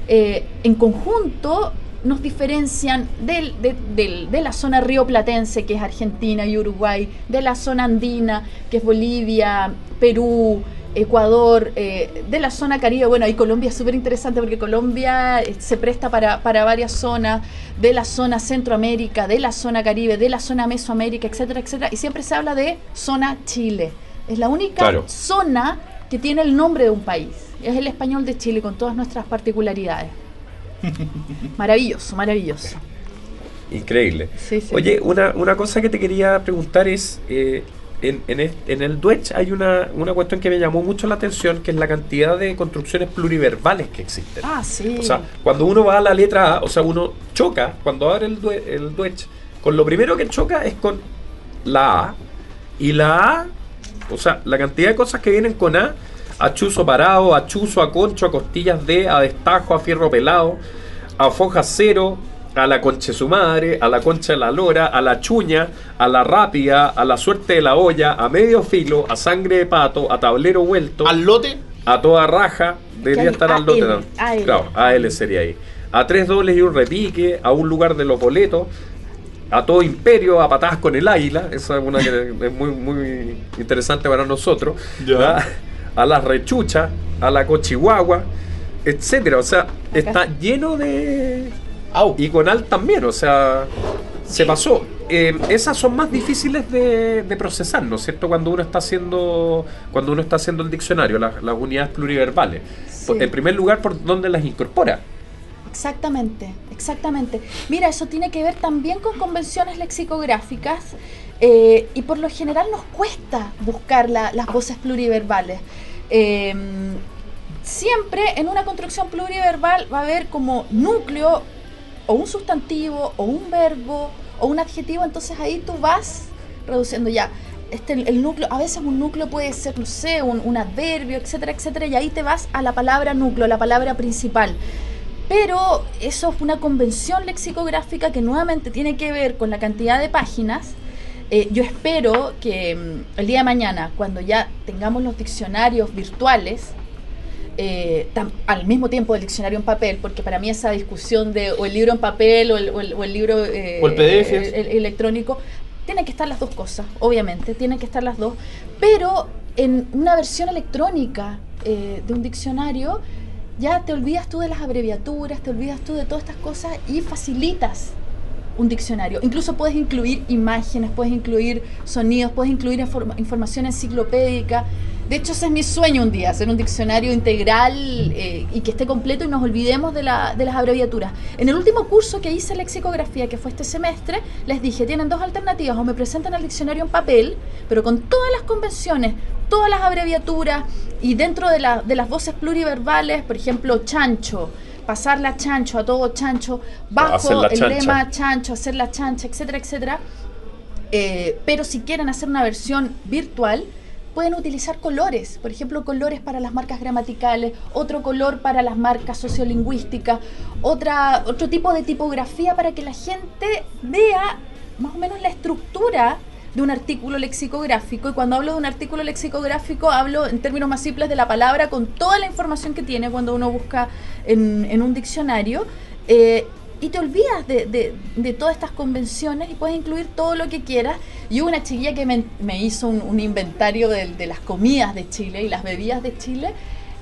eh, en conjunto nos diferencian del- de, del- de la zona rioplatense, que es Argentina y Uruguay, de la zona andina, que es Bolivia, Perú, Ecuador, eh, de la zona Caribe, bueno, y Colombia es súper interesante porque Colombia eh, se presta para, para varias zonas, de la zona Centroamérica, de la zona Caribe, de la zona Mesoamérica, etcétera, etcétera, y siempre se habla de zona Chile. Es la única Claro. zona que tiene el nombre de un país. Es el español de Chile con todas nuestras particularidades. (laughs) Maravilloso, maravilloso. Increíble. Sí, sí. Oye, una, una cosa que te quería preguntar es, eh, en, en, en el Duech hay una, una cuestión que me llamó mucho la atención, que es la cantidad de construcciones pluriverbales que existen. Ah, sí. O sea, cuando uno va a la letra A, o sea, uno choca, cuando abre el, due- el Duech, con lo primero que choca es con la A. Y la A, o sea, la cantidad de cosas que vienen con A, a chuzo parado, a chuzo, a concho, a costillas de, a destajo, a fierro pelado, a foja cero, a la concha de su madre, a la concha de la lora, a la chuña, a la rápida, a la suerte de la olla, a medio filo, a sangre de pato, a tablero vuelto, Al lote, a toda raja, debería estar al lote. ¿no? AL. Claro, AL sería ahí. A tres dobles y un repique, a un lugar de los boletos, a todo imperio, a patadas con el águila, esa es una que (laughs) es muy, muy interesante para nosotros. Ya. ¿verdad? A las rechuchas, a la cochihuahua, etcétera. O sea, está lleno de. Au. Y con al también, o sea, se pasó. Eh, esas son más difíciles de, de procesar, ¿no es cierto? Cuando uno está haciendo, cuando uno está haciendo el diccionario, las, las unidades pluriverbales. Sí. En primer lugar, por dónde las incorpora. Exactamente, exactamente. Mira, eso tiene que ver también con convenciones lexicográficas eh, y por lo general nos cuesta buscar la- las voces pluriverbales. Eh, siempre en una construcción pluriverbal va a haber como núcleo o un sustantivo o un verbo o un adjetivo, entonces ahí tú vas reduciendo ya. Este, el, núcleo, a veces un núcleo puede ser, no sé, un, un adverbio, etcétera, etcétera, y ahí te vas a la palabra núcleo, la palabra principal. Pero eso es una convención lexicográfica que nuevamente tiene que ver con la cantidad de páginas. Eh, yo espero que mm, el día de mañana, cuando ya tengamos los diccionarios virtuales, eh, al mismo tiempo del diccionario en papel, porque para mí esa discusión de o el libro en papel o el, o el- o el libro eh, O el PDF. el- electrónico, tienen que estar las dos cosas, obviamente, tienen que estar las dos, pero en una versión electrónica eh, de un diccionario, ya te olvidas tú de las abreviaturas, te olvidas tú de todas estas cosas y facilitas un diccionario. Incluso puedes incluir imágenes, puedes incluir sonidos, puedes incluir informa- información enciclopédica. De hecho, ese es mi sueño un día, hacer un diccionario integral eh, y que esté completo y nos olvidemos de, la- de las abreviaturas. En el último curso que hice lexicografía, que fue este semestre, les dije, tienen dos alternativas, o me presentan el diccionario en papel, pero con todas las convenciones, todas las abreviaturas y dentro de, la- de las voces pluriverbales, por ejemplo, chancho, pasarla chancho, a todo chancho, bajo el chancha. lema chancho, hacer la chancha, etcétera, etcétera. Eh, pero si quieren hacer una versión virtual, pueden utilizar colores, por ejemplo, colores para las marcas gramaticales, otro color para las marcas sociolingüísticas, otra, otro tipo de tipografía para que la gente vea más o menos la estructura de un artículo lexicográfico. Y cuando hablo de un artículo lexicográfico, hablo en términos más simples de la palabra con toda la información que tiene cuando uno busca en, en un diccionario. Eh, y te olvidas de, de- de todas estas convenciones y puedes incluir todo lo que quieras. Y hubo una chiquilla que me, me hizo un, un inventario de, de las comidas de Chile y las bebidas de Chile.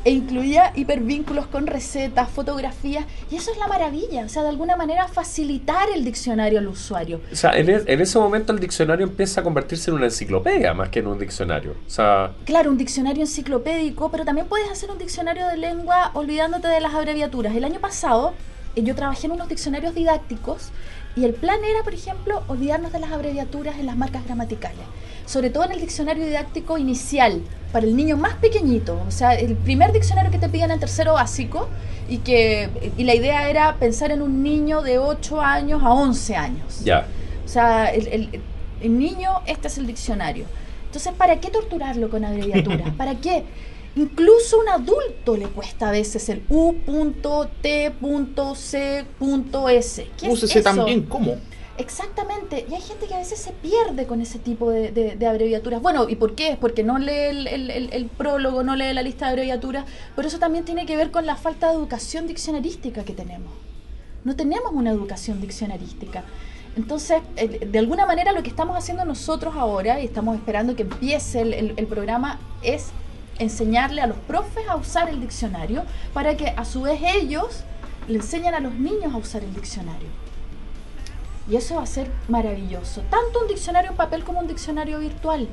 e incluía hipervínculos con recetas, fotografías, y eso es la maravilla, o sea, de alguna manera facilitar el diccionario al usuario. O sea, en, e- en ese momento el diccionario empieza a convertirse en una enciclopedia más que en un diccionario. O sea, Claro, un diccionario enciclopédico, pero también puedes hacer un diccionario de lengua olvidándote de las abreviaturas. El año pasado yo trabajé en unos diccionarios didácticos y el plan era, por ejemplo, olvidarnos de las abreviaturas en las marcas gramaticales. Sobre todo en el diccionario didáctico inicial, para el niño más pequeñito. O sea, el primer diccionario que te piden en tercero básico y que y la idea era pensar en un niño de 8 años a 11 años. ya. O sea, el, el- el niño, este es el diccionario. Entonces, ¿para qué torturarlo con abreviaturas? (laughs) ¿Para qué? Incluso a un adulto le cuesta a veces el U.T.C.S. ¿Qué es Úsese eso? también como. Exactamente, y hay gente que a veces se pierde con ese tipo de, de- de abreviaturas. Bueno, ¿y por qué? Porque no lee el, el- el- el prólogo, no lee la lista de abreviaturas, pero eso también tiene que ver con la falta de educación diccionarística que tenemos. No tenemos una educación diccionarística. Entonces, de alguna manera lo que estamos haciendo nosotros ahora, y estamos esperando que empiece el programa, es enseñarle a los profes a usar el diccionario para que a su vez ellos le enseñan a los niños a usar el diccionario. Y eso va a ser maravilloso. Tanto un diccionario en papel como un diccionario virtual.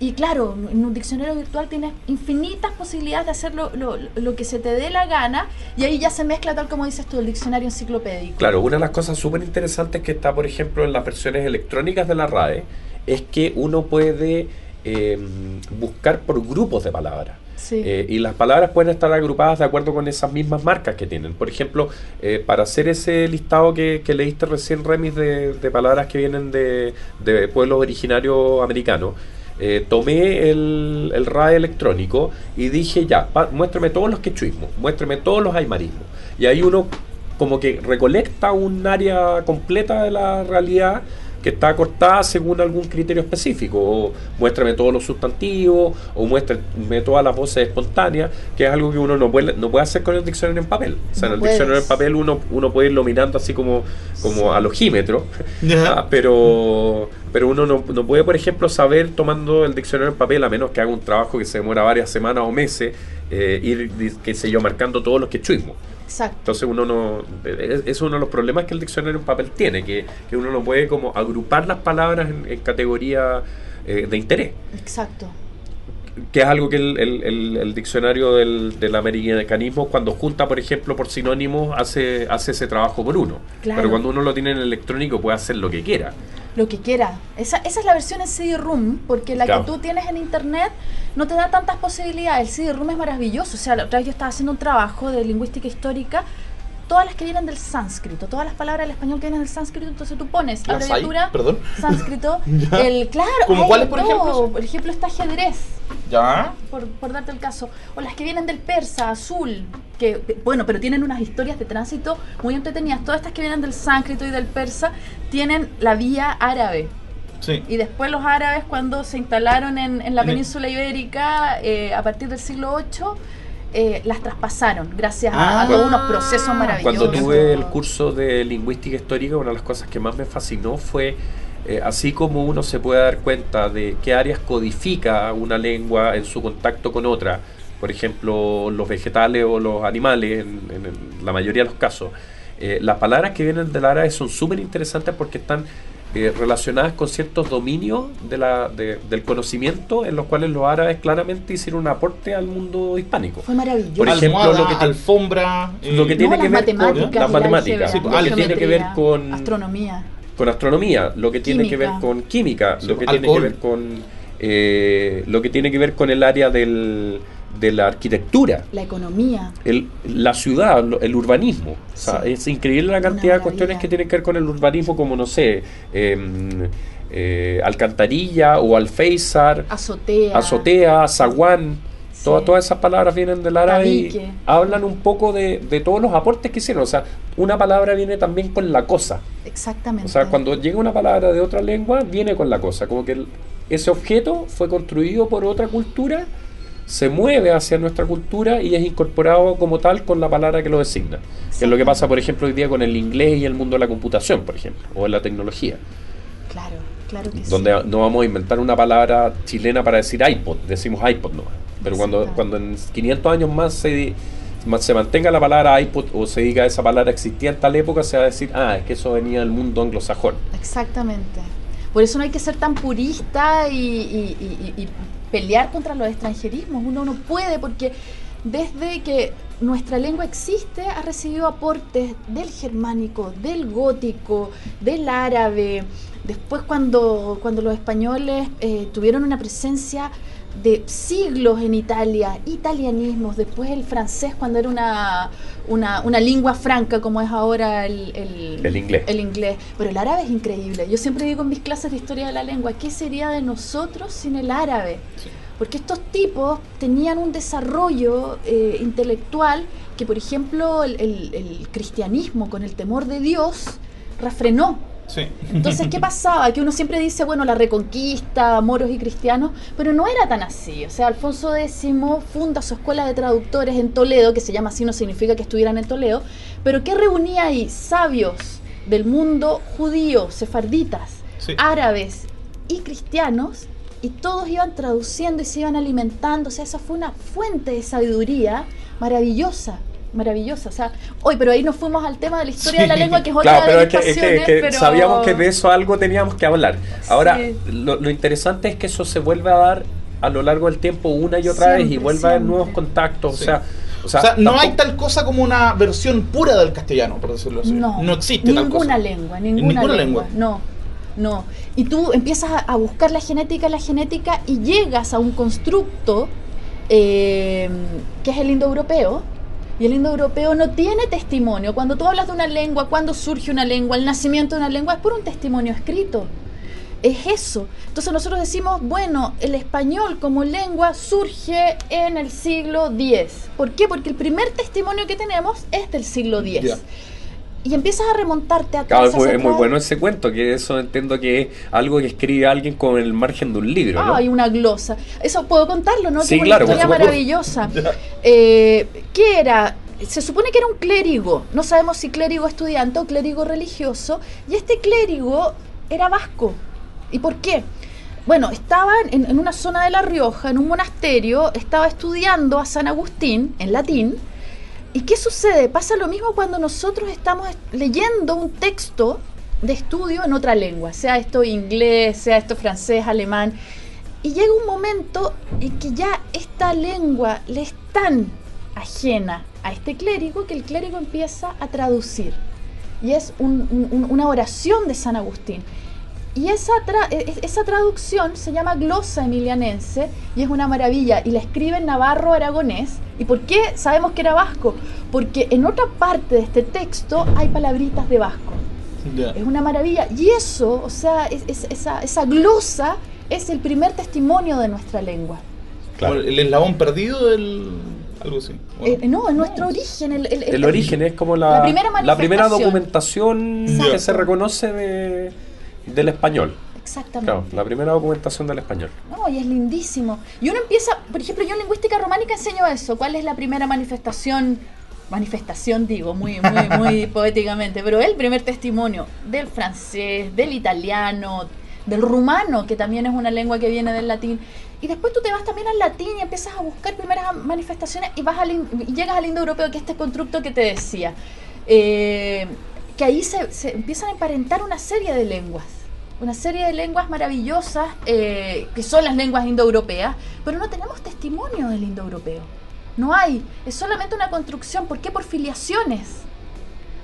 Y claro, en un diccionario virtual tienes infinitas posibilidades de hacer lo, lo- lo que se te dé la gana y ahí ya se mezcla tal como dices tú, el diccionario enciclopédico. Claro, una de las cosas súper interesantes que está, por ejemplo, en las versiones electrónicas de la RAE es que uno puede eh, buscar por grupos de palabras. Sí. Eh, y las palabras pueden estar agrupadas de acuerdo con esas mismas marcas que tienen. Por ejemplo, eh, para hacer ese listado que, que leíste recién, Remis, de, de palabras que vienen de, de pueblos originarios americanos, eh, tomé el, el RAE electrónico y dije, ya, pa- muéstrame todos los quechuismos, muéstrame todos los aymarismos. Y ahí uno como que recolecta un área completa de la realidad que está cortada según algún criterio específico. O muéstrame todos los sustantivos, o muéstrame todas las voces espontáneas, que es algo que uno no puede, no puede hacer con el diccionario en papel. O sea, No en el diccionario en papel uno, uno puede irlo mirando así como, como al ojímetro. (laughs) Ah, pero, pero uno no, no puede, por ejemplo, saber tomando el diccionario en papel, a menos que haga un trabajo que se demora varias semanas o meses, eh, ir, qué sé yo, marcando todos los quechuismos. Exacto. Entonces uno no... Es, uno de los problemas que el diccionario en papel tiene, que, que uno no puede como agrupar las palabras en, en categoría eh, de interés, Exacto. Que es algo que el, el- el- el diccionario del, del americanismo cuando junta, por ejemplo, por sinónimos, hace, hace ese trabajo por uno. Claro. Pero cuando uno lo tiene en electrónico puede hacer lo que quiera. Lo que quiera. Esa, esa es la versión en CD-ROOM, porque la Claro. que tú tienes en internet no te da tantas posibilidades. El CD-ROOM es maravilloso. O sea, la otra vez yo estaba haciendo un trabajo de lingüística histórica, todas las que vienen del sánscrito, todas las palabras del español que vienen del sánscrito, entonces tú pones Las hay, abreviatura, perdón. (laughs) sánscrito, (laughs) el claro, ¿Como cuáles, por ejemplo? Por ejemplo, está ajedrez. Ya. por, por darte el caso, o las que vienen del persa, azul, que bueno, pero tienen unas historias de tránsito muy entretenidas. Todas estas que vienen del sánscrito y del persa tienen la vía árabe. Sí. Y después los árabes cuando se instalaron en, en la península ibérica eh, a partir del siglo VIII, eh, las traspasaron gracias a, a Ah. todos unos procesos maravillosos. Cuando tuve el curso de lingüística histórica, una de las cosas que más me fascinó fue, eh, así como uno se puede dar cuenta de qué áreas codifica una lengua en su contacto con otra, por ejemplo, los vegetales o los animales, en, en la mayoría de los casos, eh, las palabras que vienen del árabe son súper interesantes porque están eh, relacionadas con ciertos dominios de la, de- del conocimiento en los cuales los árabes claramente hicieron un aporte al mundo hispánico. Fue maravilloso. Por ejemplo, Almohada, lo que te- alfombra. eh, lo que tiene No, que las ver con las matemáticas, lo que tiene que ver con, astronomía. con astronomía, lo que tiene que ver con química, Sí, lo que alcohol. tiene que ver con eh, lo que tiene que ver con el área del, de la arquitectura, La economía. el, la ciudad, el urbanismo. O sea, Sí. es increíble la cantidad de cuestiones que tienen que ver con el urbanismo, como no sé, em, eh, alcantarilla o alféizar, Azotea. azotea, zaguán. Sí. Todas, todas esas palabras vienen del árabe y hablan un poco de, de todos los aportes que hicieron. O sea, una palabra viene también con la cosa. Exactamente. O sea, cuando llega una palabra de otra lengua, viene con la cosa. Como que el- ese objeto fue construido por otra cultura, se mueve hacia nuestra cultura y es incorporado como tal con la palabra que lo designa. Que es lo que pasa, por ejemplo, hoy día con el inglés y el mundo de la computación, por ejemplo, o de la tecnología. Claro, claro que sí. Donde no vamos a inventar una palabra chilena para decir iPod, decimos iPod no. Pero cuando, cuando en 500 años más se, se mantenga la palabra iPod o se diga esa palabra existía en tal época, se va a decir, ah, es que eso venía del mundo anglosajón. Exactamente. Por eso no hay que ser tan purista y- y- y- y pelear contra los extranjerismos. Uno no puede porque desde que nuestra lengua existe ha recibido aportes del germánico, del gótico, del árabe. Después cuando, cuando los españoles eh, tuvieron una presencia de siglos en Italia, italianismos, después el francés cuando era una, una, una lengua franca como es ahora el, el, El inglés. el inglés. Pero el árabe es increíble. Yo siempre digo en mis clases de historia de la lengua, ¿qué sería de nosotros sin el árabe? Porque estos tipos tenían un desarrollo eh, intelectual que, por ejemplo, el, el- el cristianismo con el temor de Dios refrenó. Sí. Entonces, ¿qué pasaba? Que uno siempre dice, bueno, la reconquista, moros y cristianos, pero no era tan así. O sea, Alfonso X funda su escuela de traductores en Toledo, que se llama así, no significa que estuvieran en Toledo, pero que reunía ahí sabios del mundo judío, sefarditas, Sí. árabes y cristianos, y todos iban traduciendo y se iban alimentando. O sea, esa fue una fuente de sabiduría maravillosa. Maravillosa, o sea, hoy, pero ahí nos fuimos al tema de la historia de la lengua, que es otra Claro, pero de es que, mis es que- pasiones, es que pero- sabíamos que de eso algo teníamos que hablar. Ahora, Sí. lo, lo interesante es que eso se vuelve a dar a lo largo del tiempo una y otra vez y Siempre, vuelve a haber nuevos contactos. Sí. O sea, o O sea, no hay tal cosa como una versión pura del castellano, por decirlo así. No, existe tal cosa. ninguna lengua, ninguna, ninguna lengua. lengua. No, no. Y tú empiezas a, a buscar la genética, la genética y llegas a un constructo eh, que es el indoeuropeo. Y el indoeuropeo no tiene testimonio. Cuando tú hablas de una lengua, cuando surge una lengua, el nacimiento de una lengua, es por un testimonio escrito. Es eso. Entonces nosotros decimos, bueno, el español como lengua surge en el siglo X. ¿Por qué? Porque el primer testimonio que tenemos es del siglo X. Y empiezas a remontarte atrás. Claro, es es muy bueno ese cuento, que eso entiendo que es algo que escribe alguien con el margen de un libro, ¿no? Ah, hay una glosa. Eso puedo contarlo, ¿no? Sí, una claro, por historia maravillosa. (laughs) Eh, ¿Qué era? Se supone que era un clérigo. No sabemos si clérigo estudiante o clérigo religioso. Y este clérigo era vasco. ¿Y por qué? Bueno, estaba en, en una zona de La Rioja, en un monasterio, estaba estudiando a San Agustín en latín. ¿Y qué sucede? Pasa lo mismo cuando nosotros estamos est- leyendo un texto de estudio en otra lengua, sea esto inglés, sea esto francés, alemán. Y llega un momento en que ya esta lengua le es tan ajena a este clérigo que el clérigo empieza a traducir. Y es un- un- una oración de San Agustín. Y esa, tra- e- e- esa traducción se llama glosa emilianense y es una maravilla. Y la escribe en navarro aragonés. ¿Y por qué sabemos que era vasco? Porque en otra parte de este texto hay palabritas de vasco. Ya. Es una maravilla. Y eso, o sea, es- es- esa, esa glosa es el primer testimonio de nuestra lengua. Claro. El eslabón perdido del. algo así. Eh, no, es nuestro origen. El, el- El el- origen es como la, la primera la primera documentación que se reconoce de, del español. Exactamente. Claro, la primera documentación del español. No, y es lindísimo. Y uno empieza, por ejemplo, yo en lingüística románica enseño eso. ¿Cuál es la primera manifestación? Manifestación, digo, muy, muy, muy (laughs) poéticamente, pero el primer testimonio del francés, del italiano, del rumano, que también es una lengua que viene del latín. Y después tú te vas también al latín y empiezas a buscar primeras manifestaciones y vas al, y llegas al indoeuropeo, que es este constructo que te decía. Eh, que ahí se, se empiezan a emparentar una serie de lenguas una serie de lenguas maravillosas eh, que son las lenguas indoeuropeas, pero no tenemos testimonio del indoeuropeo. No hay, es solamente una construcción. ¿Por qué? Por filiaciones,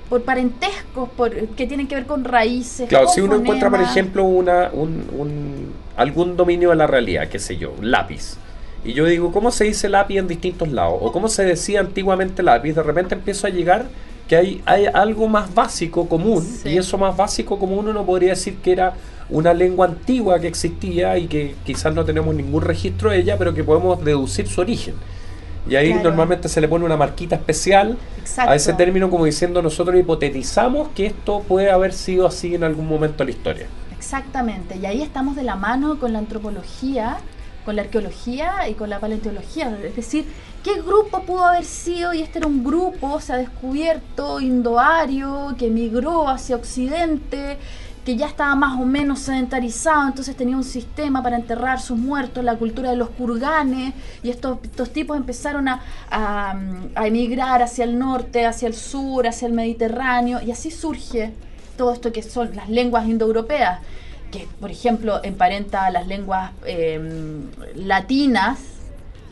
por parentescos, por, que tienen que ver con raíces. Claro, con si uno encuentra, por ejemplo, una, un, un- algún dominio de la realidad, qué sé yo, un lápiz. Y yo digo, ¿cómo se dice lápiz en distintos lados? O cómo se decía antiguamente lápiz, de repente empiezo a llegar que hay, hay algo más básico común, Sí. y eso más básico común uno podría decir que era una lengua antigua que existía y que quizás no tenemos ningún registro de ella, pero que podemos deducir su origen. Y ahí Claro. normalmente se le pone una marquita especial Exacto. a ese término como diciendo nosotros hipotetizamos que esto puede haber sido así en algún momento de la historia. Exactamente, y ahí estamos de la mano con la antropología, con la arqueología y con la paleontología. Es decir, ¿qué grupo pudo haber sido? Y este era un grupo, se ha descubierto, indoario, que migró hacia Occidente, que ya estaba más o menos sedentarizado, entonces tenía un sistema para enterrar sus muertos, la cultura de los kurganes, y estos, estos tipos empezaron a, a, emigrar hacia el norte, hacia el sur, hacia el Mediterráneo, y así surge todo esto que son las lenguas indoeuropeas, que por ejemplo emparenta a las lenguas eh, latinas,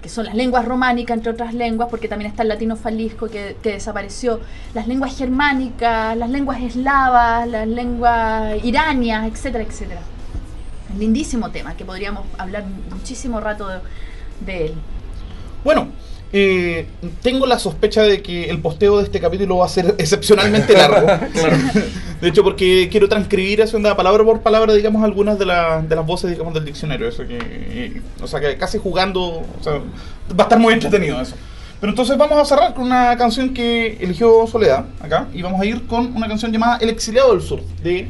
que son las lenguas románicas, entre otras lenguas, porque también está el latino falisco que, que desapareció, las lenguas germánicas, las lenguas eslavas, las lenguas iranias, etcétera, etcétera. Un lindísimo tema que podríamos hablar muchísimo rato de él. Bueno, eh, tengo la sospecha de que el posteo de este capítulo va a ser excepcionalmente largo. (laughs) De hecho, porque quiero transcribir así, onda, palabra por palabra, digamos, algunas de, la- de las voces, digamos, del diccionario. Eso que, eh, o sea, que casi jugando, o sea, va a estar muy entretenido eso. Pero entonces vamos a cerrar con una canción que eligió Soledad acá y vamos a ir con una canción llamada El exiliado del sur de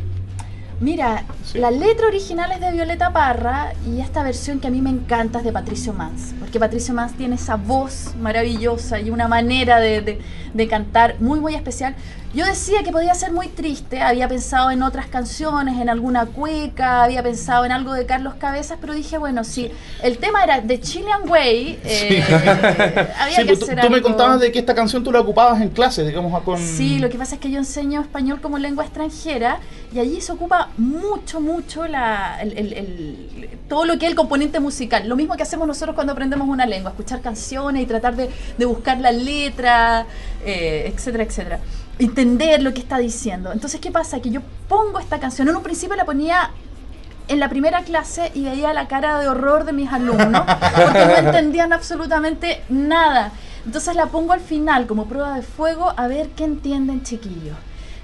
Mira, Sí. la letra original es de Violeta Parra y esta versión que a mí me encanta es de Patricio Mans, porque Patricio Mans tiene esa voz maravillosa y una manera de, de- de cantar muy, muy especial. Yo decía que podía ser muy triste, había pensado en otras canciones, en alguna cueca, había pensado en algo de Carlos Cabezas, pero dije, bueno, si el tema era de Chilean Way, eh, había (laughs) Sí, que pues tú, hacer tú me contabas de que esta canción tú la ocupabas en clase, digamos, con... Sí, lo que pasa es que yo enseño español como lengua extranjera y allí se ocupa mucho, mucho la, el- el- el- todo lo que es el componente musical. Lo mismo que hacemos nosotros cuando aprendemos una lengua, escuchar canciones y tratar de, de buscar la letra, eh, etcétera, etcétera. Entender lo que está diciendo. Entonces, ¿qué pasa? Que yo pongo esta canción. En un principio la ponía en la primera clase y veía la cara de horror de mis alumnos porque no entendían absolutamente nada. Entonces la pongo al final como prueba de fuego a ver qué entienden chiquillos.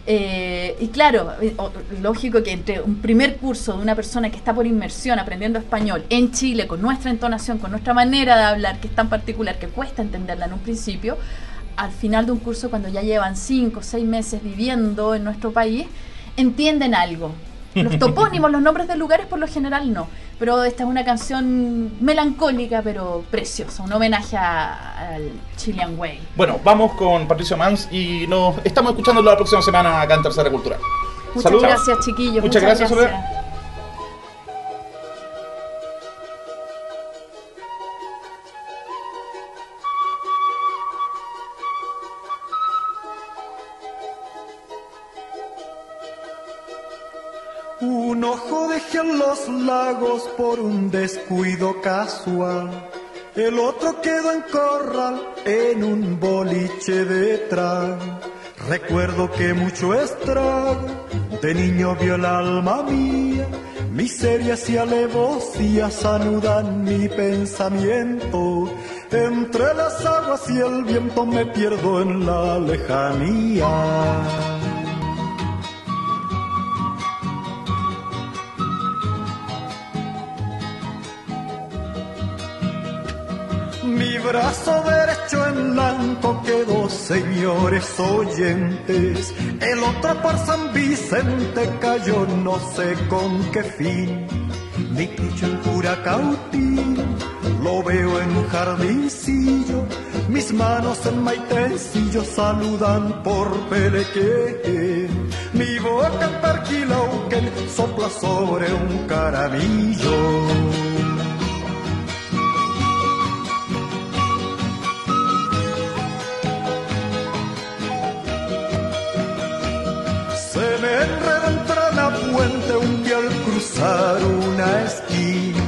Eh, y claro, eh, lógico que entre un primer curso de una persona que está por inmersión aprendiendo español en Chile, con nuestra entonación, con nuestra manera de hablar, que es tan particular que cuesta entenderla en un principio, al final de un curso, cuando ya llevan cinco o seis meses viviendo en nuestro país, entienden algo. Los (laughs) topónimos, los nombres de lugares por lo general no. Pero esta es una canción melancólica pero preciosa, un homenaje a- al Chilean Way. Bueno, vamos con Patricio Mans y nos estamos escuchando la próxima semana acá en Tercera Cultural. Muchas gracias chiquillos. Muchas gracias, Soledad. En los lagos por un descuido casual. El otro quedó en corral en un boliche de trago. Recuerdo que mucho estrago de niño vio el alma mía. Miserias y alevosías anudan mi pensamiento. Entre las aguas y el viento me pierdo en la lejanía. Mi brazo derecho en blanco quedó, señores oyentes. El otro por San Vicente cayó, no sé con qué fin. Mi pecho en Curacautín, lo veo en un jardincillo. Mis manos en maitencillo saludan por Pelequén. Mi boca en Perquilauquen sopla sobre un caramillo. Puente un día al cruzar una esquina.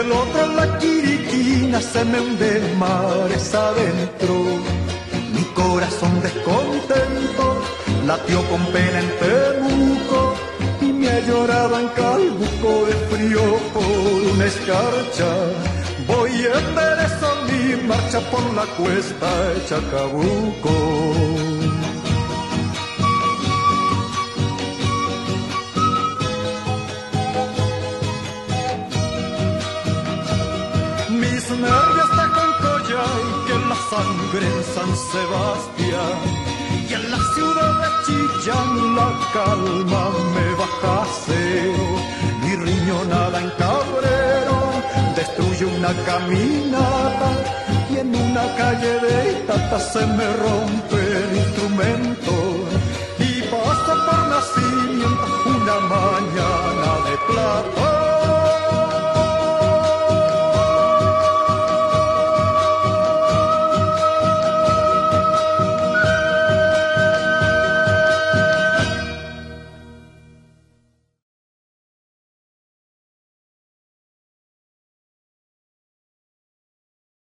El otro en la quiriquina se me hunde mares adentro. Mi corazón descontento latió con pena en Temuco y me ha llorado en Calbuco de frío por una escarcha. Voy en enderezo mi marcha por la cuesta de Chacabuco. Sangre en San Sebastián. Y en la ciudad de Chillán la calma me baja cero. Mi riñonada en Cabrero destruye una caminata y en una calle de Itata se me rompe el instrumento. Y pasa por nacimiento una madre plata